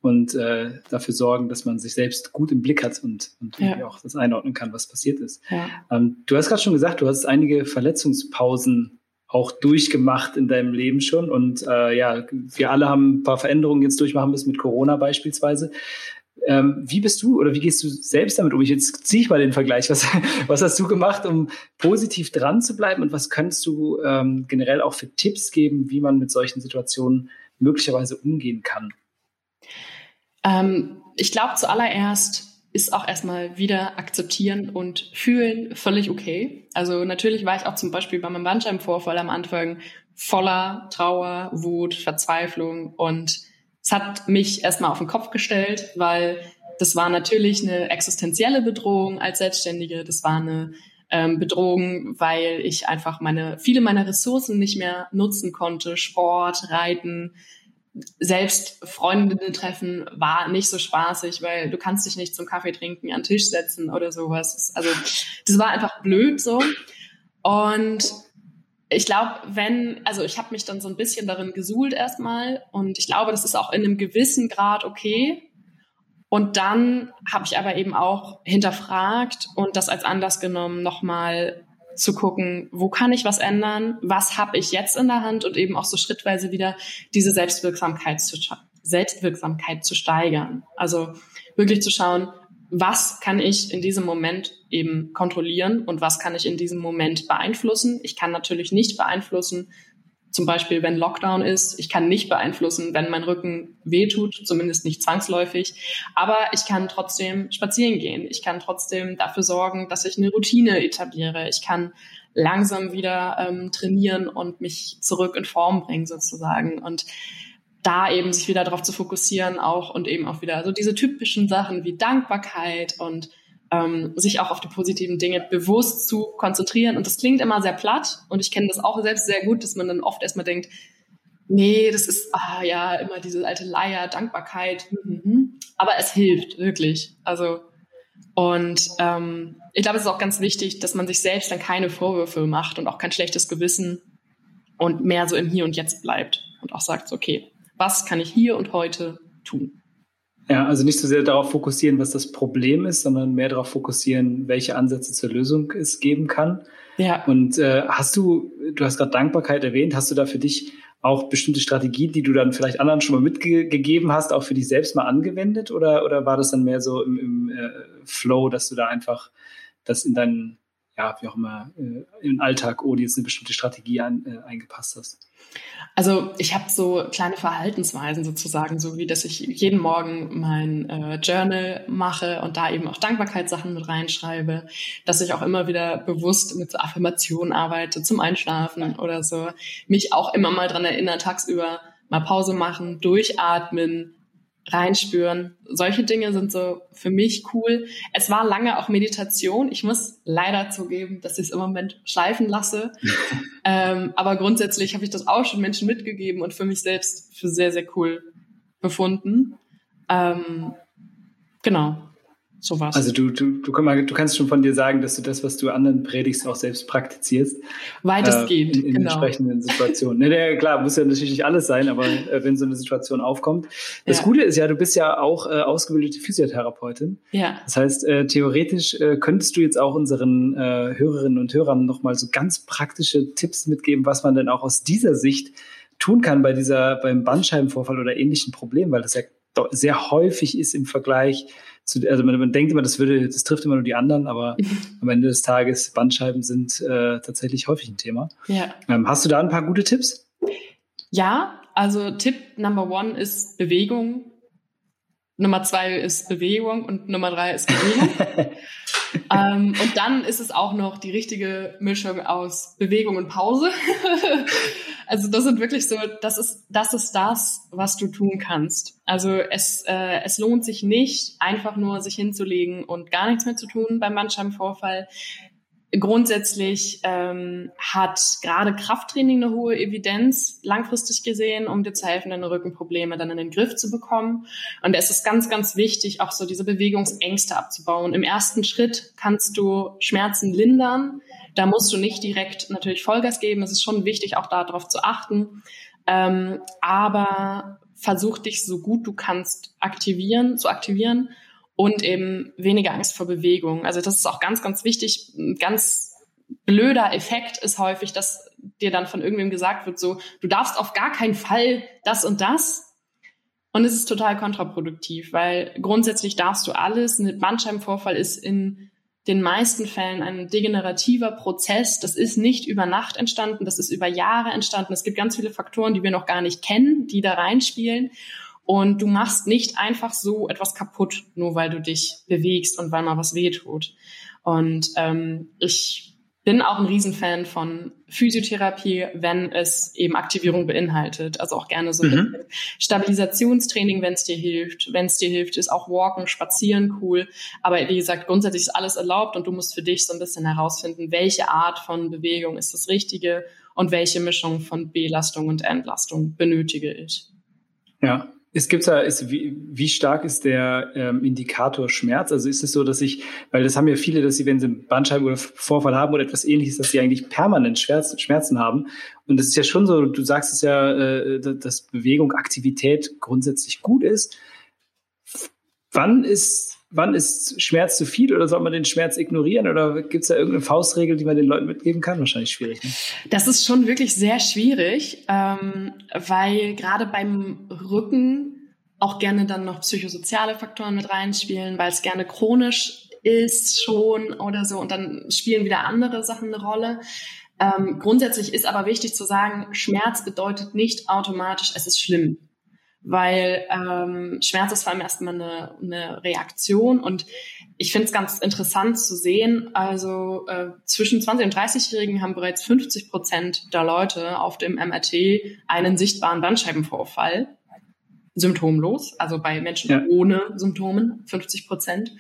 A: und äh, dafür sorgen, dass man sich selbst gut im Blick hat und, und ja. auch das einordnen kann, was passiert ist. Ja. Ähm, du hast gerade schon gesagt, du hast einige Verletzungspausen auch durchgemacht in deinem Leben schon. Und äh, ja, wir alle haben ein paar Veränderungen jetzt durchmachen müssen mit Corona beispielsweise. Ähm, wie bist du oder wie gehst du selbst damit um? Ich jetzt ziehe ich mal den Vergleich. Was, was hast du gemacht, um positiv dran zu bleiben und was könntest du ähm, generell auch für Tipps geben, wie man mit solchen Situationen möglicherweise umgehen kann?
B: Ähm, ich glaube, zuallererst ist auch erstmal wieder akzeptieren und fühlen völlig okay. Also natürlich war ich auch zum Beispiel bei meinem Bandscheibenvorfall am Anfang voller Trauer, Wut, Verzweiflung und es hat mich erstmal auf den Kopf gestellt, weil das war natürlich eine existenzielle Bedrohung als Selbstständige. Das war eine ähm, Bedrohung, weil ich einfach meine, viele meiner Ressourcen nicht mehr nutzen konnte. Sport, Reiten, selbst Freundinnen treffen war nicht so spaßig, weil du kannst dich nicht zum Kaffee trinken an den Tisch setzen oder sowas. Also das war einfach blöd so. Und ich glaube, wenn, also ich habe mich dann so ein bisschen darin gesuhlt erstmal und ich glaube, das ist auch in einem gewissen Grad okay. Und dann habe ich aber eben auch hinterfragt und das als Anlass genommen, nochmal zu gucken, wo kann ich was ändern, was habe ich jetzt in der Hand und eben auch so schrittweise wieder diese Selbstwirksamkeit zu, Selbstwirksamkeit zu steigern. Also wirklich zu schauen, was kann ich in diesem Moment eben kontrollieren und was kann ich in diesem Moment beeinflussen. Ich kann natürlich nicht beeinflussen, zum Beispiel wenn Lockdown ist. Ich kann nicht beeinflussen, wenn mein Rücken wehtut, zumindest nicht zwangsläufig. Aber ich kann trotzdem spazieren gehen. Ich kann trotzdem dafür sorgen, dass ich eine Routine etabliere. Ich kann langsam wieder ähm, trainieren und mich zurück in Form bringen sozusagen. Und da eben sich wieder darauf zu fokussieren auch und eben auch wieder so diese typischen Sachen wie Dankbarkeit und ähm, sich auch auf die positiven Dinge bewusst zu konzentrieren. Und das klingt immer sehr platt und ich kenne das auch selbst sehr gut, dass man dann oft erstmal denkt, nee, das ist ah ja immer diese alte Leier, Dankbarkeit. Mhm. Aber es hilft wirklich. Also und ähm, ich glaube, es ist auch ganz wichtig, dass man sich selbst dann keine Vorwürfe macht und auch kein schlechtes Gewissen und mehr so im Hier und Jetzt bleibt und auch sagt, okay, was kann ich hier und heute tun?
A: Ja, also nicht so sehr darauf fokussieren, was das Problem ist, sondern mehr darauf fokussieren, welche Ansätze zur Lösung es geben kann. Ja. Und äh, hast du, du hast gerade Dankbarkeit erwähnt, hast du da für dich auch bestimmte Strategien, die du dann vielleicht anderen schon mal mitgegeben hast, auch für dich selbst mal angewendet? Oder, oder war das dann mehr so im, im äh, Flow, dass du da einfach das in deinen, ja, wie auch immer, äh, im Alltag ohne jetzt eine bestimmte Strategie an, äh, eingepasst hast?
B: Also ich habe so kleine Verhaltensweisen sozusagen, so wie dass ich jeden Morgen mein äh, Journal mache und da eben auch Dankbarkeitssachen mit reinschreibe, dass ich auch immer wieder bewusst mit Affirmationen arbeite zum Einschlafen oder so, mich auch immer mal dran erinnere, tagsüber mal Pause machen, durchatmen, reinspüren. Solche Dinge sind so für mich cool. Es war lange auch Meditation. Ich muss leider zugeben, dass ich es im Moment schleifen lasse. ähm, aber grundsätzlich habe ich das auch schon Menschen mitgegeben und für mich selbst für sehr, sehr cool befunden. Ähm, genau.
A: So war's. Also du, du, du, du kannst schon von dir sagen, dass du das, was du anderen predigst, auch selbst praktizierst.
B: Weitestgehend,
A: äh, in, in genau. entsprechenden Situationen. ne, ne, klar, muss ja natürlich nicht alles sein, aber äh, wenn so eine Situation aufkommt. Das ja. Gute ist ja, du bist ja auch äh, ausgebildete Physiotherapeutin. Ja. Das heißt, äh, theoretisch äh, könntest du jetzt auch unseren äh, Hörerinnen und Hörern nochmal so ganz praktische Tipps mitgeben, was man denn auch aus dieser Sicht tun kann bei dieser, beim Bandscheibenvorfall oder ähnlichen Problemen, weil das ja sehr häufig ist im Vergleich zu, also man, man denkt immer, das würde, das trifft immer nur die anderen, aber am Ende des Tages Bandscheiben sind äh, tatsächlich häufig ein Thema. Ja. Ähm, hast du da ein paar gute Tipps?
B: Ja, also Tipp Number One ist Bewegung. Nummer zwei ist Bewegung und Nummer drei ist Bewegung. ähm, und dann ist es auch noch die richtige Mischung aus Bewegung und Pause. also das sind wirklich so, das ist, das ist das, was du tun kannst. Also es, äh, es lohnt sich nicht, einfach nur sich hinzulegen und gar nichts mehr zu tun beim Bandscheibenvorfall grundsätzlich ähm, hat gerade Krafttraining eine hohe Evidenz langfristig gesehen, um dir zu helfen, deine Rückenprobleme dann in den Griff zu bekommen. Und es ist ganz, ganz wichtig, auch so diese Bewegungsängste abzubauen. Im ersten Schritt kannst du Schmerzen lindern. Da musst du nicht direkt natürlich Vollgas geben. Es ist schon wichtig, auch darauf zu achten. Ähm, aber versuch dich so gut du kannst aktivieren, zu aktivieren und eben weniger Angst vor Bewegung. Also das ist auch ganz, ganz wichtig. Ein ganz blöder Effekt ist häufig, dass dir dann von irgendwem gesagt wird, so, du darfst auf gar keinen Fall das und das. Und es ist total kontraproduktiv, weil grundsätzlich darfst du alles. Ein Bandscheibenvorfall ist in den meisten Fällen ein degenerativer Prozess. Das ist nicht über Nacht entstanden, das ist über Jahre entstanden. Es gibt ganz viele Faktoren, die wir noch gar nicht kennen, die da reinspielen. Und du machst nicht einfach so etwas kaputt, nur weil du dich bewegst und weil mal was weh tut. Und ähm, ich bin auch ein Riesenfan von Physiotherapie, wenn es eben Aktivierung beinhaltet. Also auch gerne so mhm. Stabilisationstraining, wenn es dir hilft. Wenn es dir hilft, ist auch Walken, Spazieren cool. Aber wie gesagt, grundsätzlich ist alles erlaubt und du musst für dich so ein bisschen herausfinden, welche Art von Bewegung ist das Richtige und welche Mischung von Belastung und Entlastung benötige ich.
A: Ja, es gibt da, ist, wie, wie stark ist der ähm, Indikator Schmerz? Also ist es so, dass ich, weil das haben ja viele, dass sie, wenn sie einen Bandscheiben oder Vorfall haben oder etwas ähnliches, dass sie eigentlich permanent Schmerz, Schmerzen haben. Und das ist ja schon so, du sagst es ja, äh, dass Bewegung, Aktivität grundsätzlich gut ist. Wann ist wann ist Schmerz zu viel oder soll man den Schmerz ignorieren oder gibt es da irgendeine Faustregel, die man den Leuten mitgeben kann? Wahrscheinlich schwierig. Ne?
B: Das ist schon wirklich sehr schwierig, ähm, weil gerade beim Rücken auch gerne dann noch psychosoziale Faktoren mit reinspielen, weil es gerne chronisch ist schon oder so und dann spielen wieder andere Sachen eine Rolle. Ähm, grundsätzlich ist aber wichtig zu sagen, Schmerz bedeutet nicht automatisch, es ist schlimm weil ähm, Schmerz ist vor allem erstmal eine, eine Reaktion und ich finde es ganz interessant zu sehen, also äh, zwischen 20 und 30-Jährigen haben bereits 50 Prozent der Leute auf dem MRT einen sichtbaren Bandscheibenvorfall symptomlos, also bei Menschen ja. ohne Symptomen 50 Prozent.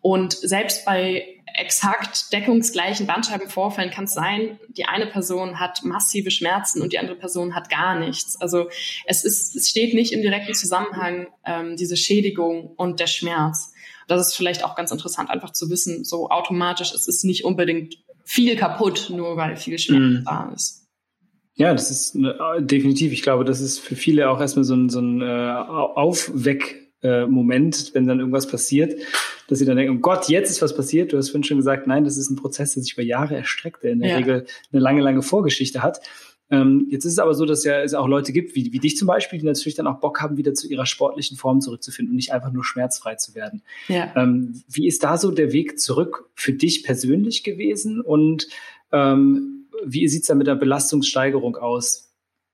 B: Und selbst bei exakt deckungsgleichen Bandscheibenvorfällen kann es sein, die eine Person hat massive Schmerzen und die andere Person hat gar nichts. Also es ist, es steht nicht im direkten Zusammenhang ähm, diese Schädigung und der Schmerz. Das ist vielleicht auch ganz interessant, einfach zu wissen, so automatisch es ist nicht unbedingt viel kaputt, nur weil viel Schmerz mm. da ist.
A: Ja, das ist äh, definitiv. Ich glaube, das ist für viele auch erstmal so ein, so ein äh, Aufweck-Moment, äh, wenn dann irgendwas passiert, dass sie dann denken, oh Gott, jetzt ist was passiert. Du hast vorhin schon gesagt, nein, das ist ein Prozess, der sich über Jahre erstreckt, der in der ja. Regel eine lange, lange Vorgeschichte hat. Ähm, jetzt ist es aber so, dass ja es auch Leute gibt, wie, wie dich zum Beispiel, die natürlich dann auch Bock haben, wieder zu ihrer sportlichen Form zurückzufinden und nicht einfach nur schmerzfrei zu werden. Ja. Ähm, wie ist da so der Weg zurück für dich persönlich gewesen und ähm, wie sieht's da mit der Belastungssteigerung aus?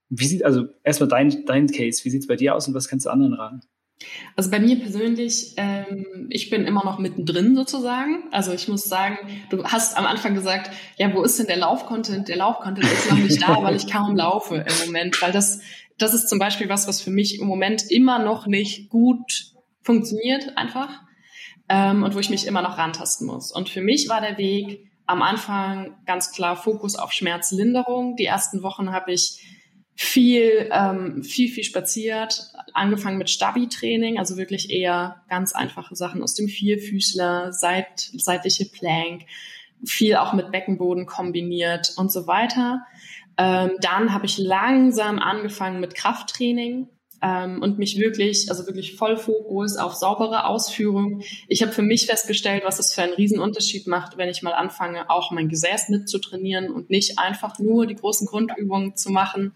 A: Wie sieht, also erstmal dein, dein Case, wie sieht's bei dir aus und was kannst du anderen raten?
B: Also bei mir persönlich, ähm, ich bin immer noch mittendrin sozusagen. Also ich muss sagen, du hast am Anfang gesagt, ja, wo ist denn der Laufcontent? Der Laufcontent ist noch nicht da, weil ich kaum laufe im Moment, weil das, das ist zum Beispiel was, was für mich im Moment immer noch nicht gut funktioniert einfach ähm, und wo ich mich immer noch rantasten muss. Und für mich war der Weg, am Anfang ganz klar Fokus auf Schmerzlinderung. Die ersten Wochen habe ich viel, ähm, viel, viel spaziert, angefangen mit Stabi-Training, also wirklich eher ganz einfache Sachen aus dem Vierfüßler, seit, seitliche Plank, viel auch mit Beckenboden kombiniert und so weiter. Ähm, dann habe ich langsam angefangen mit Krafttraining, ähm, und mich wirklich, also wirklich voll Fokus auf saubere Ausführung. Ich habe für mich festgestellt, was es für einen Riesenunterschied macht, wenn ich mal anfange, auch mein Gesäß mitzutrainieren und nicht einfach nur die großen Grundübungen zu machen.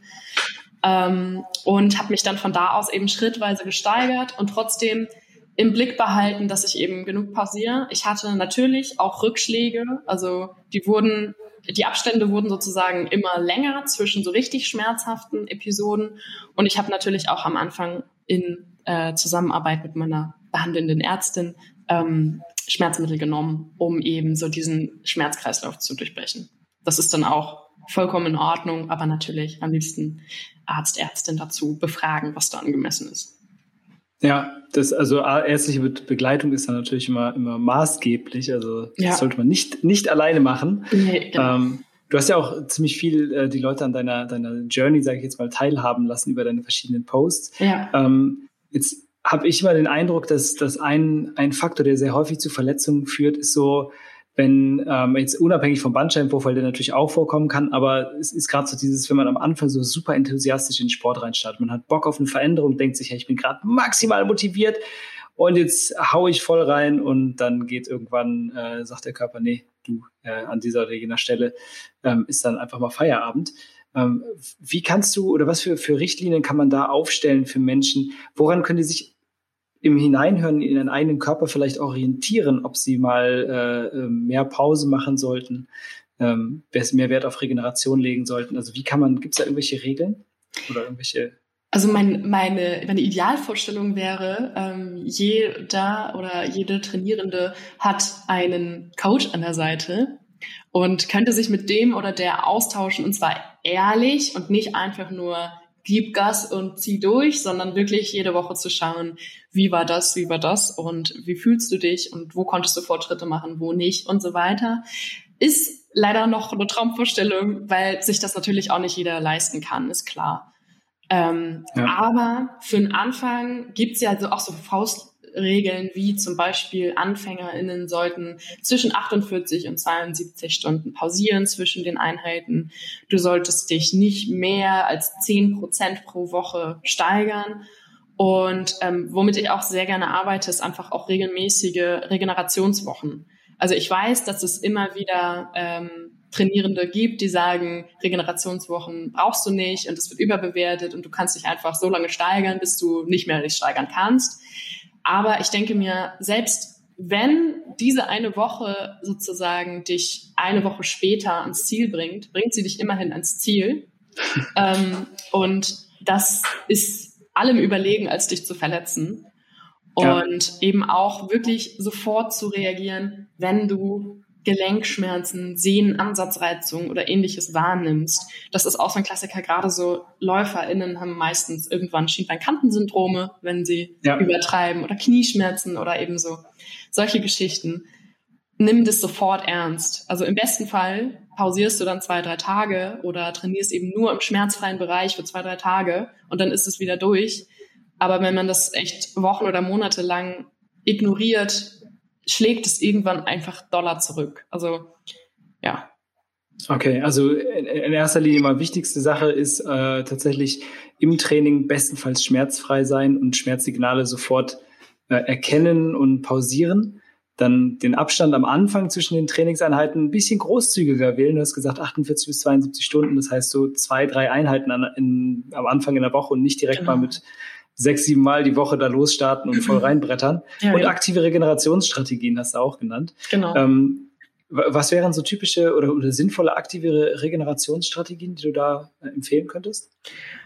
B: Ähm, und habe mich dann von da aus eben schrittweise gesteigert und trotzdem im Blick behalten, dass ich eben genug pausiere. Ich hatte natürlich auch Rückschläge, also die wurden die Abstände wurden sozusagen immer länger zwischen so richtig schmerzhaften Episoden. Und ich habe natürlich auch am Anfang in äh, Zusammenarbeit mit meiner behandelnden Ärztin ähm, Schmerzmittel genommen, um eben so diesen Schmerzkreislauf zu durchbrechen. Das ist dann auch vollkommen in Ordnung, aber natürlich am liebsten Arzt, Ärztin dazu befragen, was da angemessen ist.
A: Ja, das, also ärztliche Begleitung ist dann natürlich immer, immer maßgeblich. Also ja. das sollte man nicht, nicht alleine machen. Nee, genau. ähm, du hast ja auch ziemlich viel äh, die Leute an deiner, deiner Journey, sage ich jetzt mal, teilhaben lassen über deine verschiedenen Posts. Ja. Ähm, jetzt habe ich immer den Eindruck, dass, dass ein, ein Faktor, der sehr häufig zu Verletzungen führt, ist so, wenn ähm, jetzt unabhängig vom Bandscheibenvorfall, der natürlich auch vorkommen kann, aber es ist gerade so dieses, wenn man am Anfang so super enthusiastisch in den Sport reinstartet, man hat Bock auf eine Veränderung, denkt sich, hey, ich bin gerade maximal motiviert und jetzt hau ich voll rein und dann geht irgendwann, äh, sagt der Körper, nee, du, äh, an dieser oder jener Stelle ähm, ist dann einfach mal Feierabend. Ähm, wie kannst du oder was für, für Richtlinien kann man da aufstellen für Menschen? Woran können die sich im Hineinhören in ihren eigenen Körper vielleicht orientieren, ob sie mal äh, ähm, mehr Pause machen sollten, ähm, mehr Wert auf Regeneration legen sollten. Also wie kann man, gibt es da irgendwelche Regeln oder irgendwelche
B: also mein, meine, meine Idealvorstellung wäre, ähm, jeder oder jede Trainierende hat einen Coach an der Seite und könnte sich mit dem oder der austauschen und zwar ehrlich und nicht einfach nur gib Gas und zieh durch, sondern wirklich jede Woche zu schauen, wie war das, wie war das und wie fühlst du dich und wo konntest du Fortschritte machen, wo nicht und so weiter. Ist leider noch eine Traumvorstellung, weil sich das natürlich auch nicht jeder leisten kann, ist klar. Ähm, ja. Aber für den Anfang gibt's ja also auch so Faust Regeln wie zum Beispiel AnfängerInnen sollten zwischen 48 und 72 Stunden pausieren zwischen den Einheiten. Du solltest dich nicht mehr als 10 Prozent pro Woche steigern. Und ähm, womit ich auch sehr gerne arbeite, ist einfach auch regelmäßige Regenerationswochen. Also ich weiß, dass es immer wieder ähm, Trainierende gibt, die sagen, Regenerationswochen brauchst du nicht und es wird überbewertet und du kannst dich einfach so lange steigern, bis du nicht mehr dich steigern kannst. Aber ich denke mir, selbst wenn diese eine Woche sozusagen dich eine Woche später ans Ziel bringt, bringt sie dich immerhin ans Ziel. ähm, und das ist allem überlegen, als dich zu verletzen. Und ja. eben auch wirklich sofort zu reagieren, wenn du Gelenkschmerzen, Sehnenansatzreizungen oder ähnliches wahrnimmst. Das ist auch so ein Klassiker. Gerade so LäuferInnen haben meistens irgendwann Schienbeinkantensyndrome, wenn sie ja. übertreiben oder Knieschmerzen oder eben so solche Geschichten. Nimm das sofort ernst. Also im besten Fall pausierst du dann zwei, drei Tage oder trainierst eben nur im schmerzfreien Bereich für zwei, drei Tage und dann ist es wieder durch. Aber wenn man das echt Wochen oder Monate lang ignoriert, schlägt es irgendwann einfach Dollar zurück. Also ja.
A: Okay, also in erster Linie mal wichtigste Sache ist äh, tatsächlich im Training bestenfalls schmerzfrei sein und Schmerzsignale sofort äh, erkennen und pausieren. Dann den Abstand am Anfang zwischen den Trainingseinheiten ein bisschen großzügiger wählen. Du hast gesagt 48 bis 72 Stunden, das heißt so zwei, drei Einheiten an, in, am Anfang in der Woche und nicht direkt genau. mal mit sechs, sieben Mal die Woche da losstarten und voll reinbrettern. Ja, und ja. aktive Regenerationsstrategien hast du auch genannt. Genau. Ähm, was wären so typische oder, oder sinnvolle aktive Regenerationsstrategien, die du da äh, empfehlen könntest?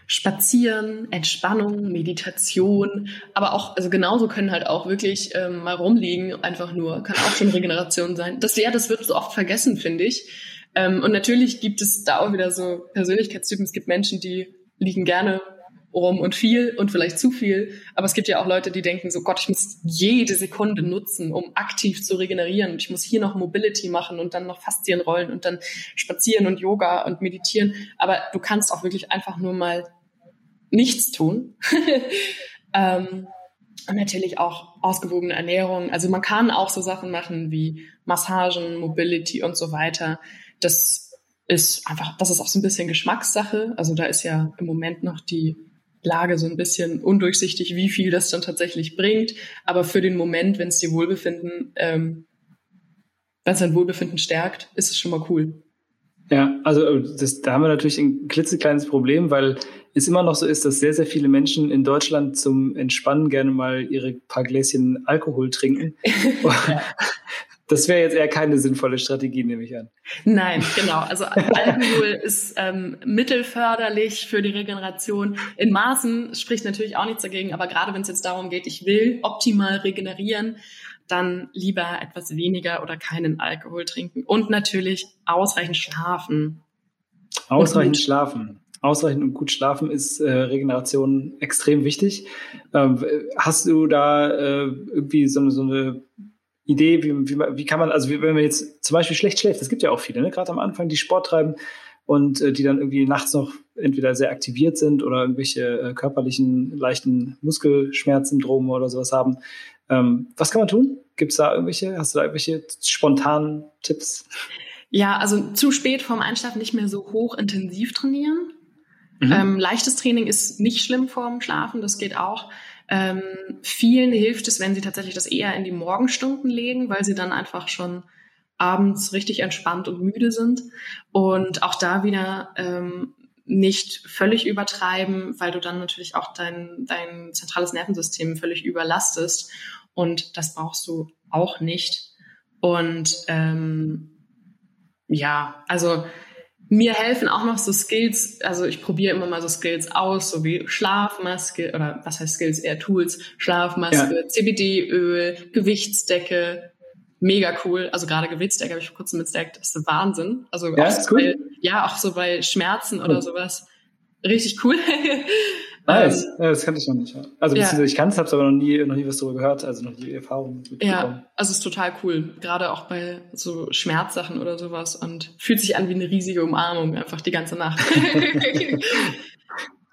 B: Spazieren, Entspannung, Meditation, aber auch, also genauso können halt auch wirklich ähm, mal rumliegen, einfach nur, kann auch schon Regeneration sein. Das ja, das wird so oft vergessen, finde ich. Ähm, und natürlich gibt es da auch wieder so Persönlichkeitstypen. Es gibt Menschen, die liegen gerne rum und viel und vielleicht zu viel. Aber es gibt ja auch Leute, die denken so, Gott, ich muss jede Sekunde nutzen, um aktiv zu regenerieren. Ich muss hier noch Mobility machen und dann noch Faszien rollen und dann spazieren und Yoga und meditieren. Aber du kannst auch wirklich einfach nur mal nichts tun. ähm, und natürlich auch ausgewogene Ernährung. Also man kann auch so Sachen machen wie Massagen, Mobility und so weiter. Das ist einfach, das ist auch so ein bisschen Geschmackssache. Also da ist ja im Moment noch die Lage so ein bisschen undurchsichtig, wie viel das dann tatsächlich bringt. Aber für den Moment, wenn es dir Wohlbefinden, ähm, wenn es dein Wohlbefinden stärkt, ist es schon mal cool.
A: Ja, also das, da haben wir natürlich ein klitzekleines Problem, weil es immer noch so ist, dass sehr, sehr viele Menschen in Deutschland zum Entspannen gerne mal ihre paar Gläschen Alkohol trinken. ja. Das wäre jetzt eher keine sinnvolle Strategie, nehme ich an.
B: Nein, genau. Also Alkohol ist ähm, mittelförderlich für die Regeneration. In Maßen spricht natürlich auch nichts dagegen, aber gerade wenn es jetzt darum geht, ich will optimal regenerieren, dann lieber etwas weniger oder keinen Alkohol trinken und natürlich ausreichend schlafen.
A: Ausreichend schlafen. Ausreichend und gut schlafen ist äh, Regeneration extrem wichtig. Ähm, hast du da äh, irgendwie so, so eine Idee, wie, wie, wie kann man, also wenn man jetzt zum Beispiel schlecht schläft, es gibt ja auch viele, ne? gerade am Anfang, die Sport treiben und äh, die dann irgendwie nachts noch entweder sehr aktiviert sind oder irgendwelche äh, körperlichen leichten Muskelschmerzsyndrome oder sowas haben. Ähm, was kann man tun? Gibt es da irgendwelche, hast du da irgendwelche spontanen Tipps?
B: Ja, also zu spät vorm Einschlafen nicht mehr so hoch intensiv trainieren. Mhm. Ähm, leichtes Training ist nicht schlimm vorm Schlafen, das geht auch. Ähm, vielen hilft es, wenn sie tatsächlich das eher in die Morgenstunden legen, weil sie dann einfach schon abends richtig entspannt und müde sind. Und auch da wieder ähm, nicht völlig übertreiben, weil du dann natürlich auch dein, dein zentrales Nervensystem völlig überlastest. Und das brauchst du auch nicht. Und ähm, ja, also mir helfen auch noch so Skills, also ich probiere immer mal so Skills aus, so wie Schlafmaske oder was heißt Skills, eher Tools, Schlafmaske, ja. CBD-Öl, Gewichtsdecke, mega cool. Also gerade Gewichtsdecke habe ich vor kurzem das ist Wahnsinn. Also
A: ja, auch, so cool.
B: bei, ja, auch so bei Schmerzen oder sowas. Richtig cool.
A: Nice. Ähm, ja, das kannte ich noch nicht. Also ja. ich kann es, habe aber noch nie, noch nie was darüber gehört, also noch nie Erfahrung
B: Ja, also es ist total cool. Gerade auch bei so Schmerzsachen oder sowas und fühlt sich an wie eine riesige Umarmung einfach die ganze Nacht.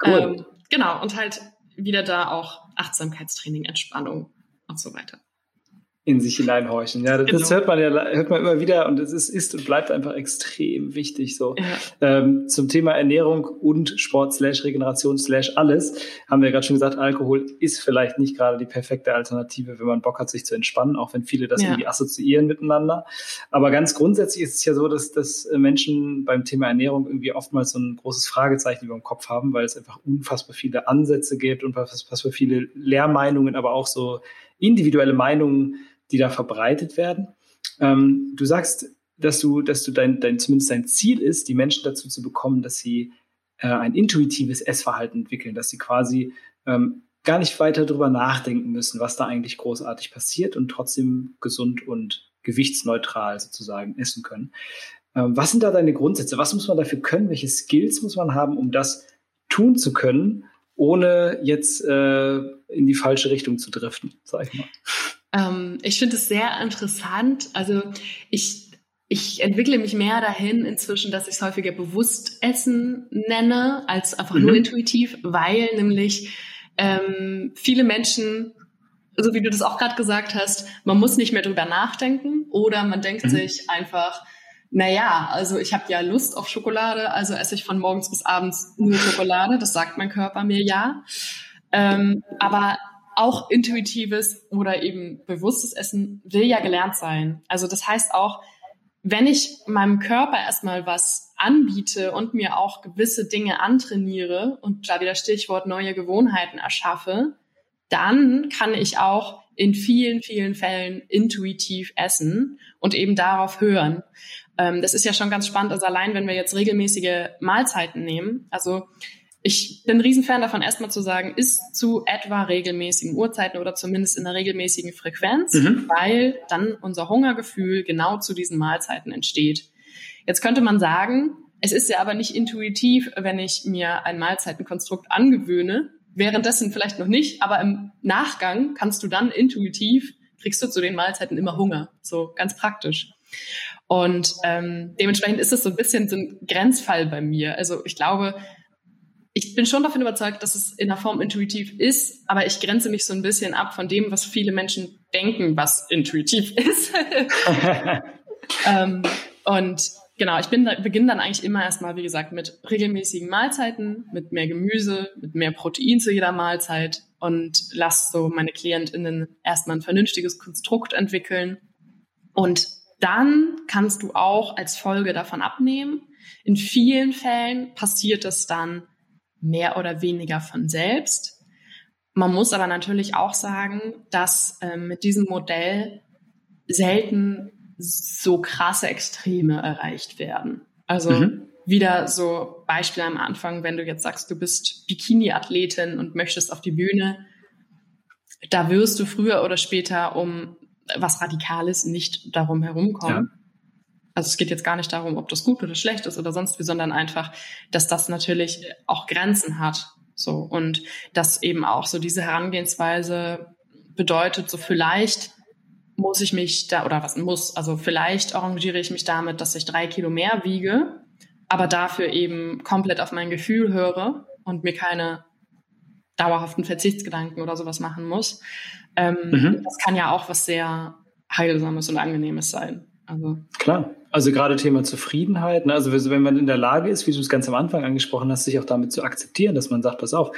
B: cool. Ähm, genau, und halt wieder da auch Achtsamkeitstraining, Entspannung und so weiter.
A: In sich hineinhorchen. Ja, das, genau. das, hört man ja hört man immer wieder und es ist, ist und bleibt einfach extrem wichtig. So ja. ähm, zum Thema Ernährung und Sport slash Regeneration slash alles haben wir gerade schon gesagt, Alkohol ist vielleicht nicht gerade die perfekte Alternative, wenn man Bock hat, sich zu entspannen, auch wenn viele das ja. irgendwie assoziieren miteinander. Aber ganz grundsätzlich ist es ja so, dass, dass Menschen beim Thema Ernährung irgendwie oftmals so ein großes Fragezeichen über dem Kopf haben, weil es einfach unfassbar viele Ansätze gibt und unfassbar viele Lehrmeinungen, aber auch so individuelle Meinungen die da verbreitet werden. Ähm, du sagst, dass du, dass du dein, dein, zumindest dein Ziel ist, die Menschen dazu zu bekommen, dass sie äh, ein intuitives Essverhalten entwickeln, dass sie quasi ähm, gar nicht weiter darüber nachdenken müssen, was da eigentlich großartig passiert und trotzdem gesund und gewichtsneutral sozusagen essen können. Ähm, was sind da deine Grundsätze? Was muss man dafür können? Welche Skills muss man haben, um das tun zu können, ohne jetzt äh, in die falsche Richtung zu driften, sag ich mal?
B: Ähm, ich finde es sehr interessant. Also ich, ich entwickle mich mehr dahin inzwischen, dass ich es häufiger bewusst Essen nenne, als einfach mhm. nur intuitiv, weil nämlich ähm, viele Menschen so wie du das auch gerade gesagt hast, man muss nicht mehr drüber nachdenken oder man denkt mhm. sich einfach, naja, also ich habe ja Lust auf Schokolade, also esse ich von morgens bis abends nur Schokolade, das sagt mein Körper mir ja. Ähm, aber auch intuitives oder eben bewusstes Essen will ja gelernt sein. Also das heißt auch, wenn ich meinem Körper erstmal was anbiete und mir auch gewisse Dinge antrainiere und da wieder Stichwort neue Gewohnheiten erschaffe, dann kann ich auch in vielen, vielen Fällen intuitiv essen und eben darauf hören. Ähm, das ist ja schon ganz spannend. Also allein, wenn wir jetzt regelmäßige Mahlzeiten nehmen, also ich bin ein Riesenfan davon, erstmal zu sagen, ist zu etwa regelmäßigen Uhrzeiten oder zumindest in einer regelmäßigen Frequenz, mhm. weil dann unser Hungergefühl genau zu diesen Mahlzeiten entsteht. Jetzt könnte man sagen, es ist ja aber nicht intuitiv, wenn ich mir ein Mahlzeitenkonstrukt angewöhne, währenddessen vielleicht noch nicht, aber im Nachgang kannst du dann intuitiv, kriegst du zu den Mahlzeiten immer Hunger. So ganz praktisch. Und ähm, dementsprechend ist es so ein bisschen so ein Grenzfall bei mir. Also ich glaube, ich bin schon davon überzeugt, dass es in der Form intuitiv ist, aber ich grenze mich so ein bisschen ab von dem, was viele Menschen denken, was intuitiv ist. ähm, und genau, ich bin, beginne dann eigentlich immer erstmal, wie gesagt, mit regelmäßigen Mahlzeiten, mit mehr Gemüse, mit mehr Protein zu jeder Mahlzeit und lasse so meine KlientInnen erstmal ein vernünftiges Konstrukt entwickeln. Und dann kannst du auch als Folge davon abnehmen. In vielen Fällen passiert es dann mehr oder weniger von selbst. Man muss aber natürlich auch sagen, dass äh, mit diesem Modell selten so krasse Extreme erreicht werden. Also mhm. wieder so Beispiel am Anfang, wenn du jetzt sagst, du bist Bikini-Athletin und möchtest auf die Bühne, da wirst du früher oder später um was Radikales nicht darum herumkommen. Ja. Also es geht jetzt gar nicht darum, ob das gut oder schlecht ist oder sonst wie, sondern einfach, dass das natürlich auch Grenzen hat. So und dass eben auch so diese Herangehensweise bedeutet, so vielleicht muss ich mich da oder was muss, also vielleicht arrangiere ich mich damit, dass ich drei Kilo mehr wiege, aber dafür eben komplett auf mein Gefühl höre und mir keine dauerhaften Verzichtsgedanken oder sowas machen muss. Ähm, mhm. Das kann ja auch was sehr Heilsames und Angenehmes sein.
A: Also klar. Also gerade Thema Zufriedenheit. Ne? Also wenn man in der Lage ist, wie du es ganz am Anfang angesprochen hast, sich auch damit zu akzeptieren, dass man sagt, pass auf,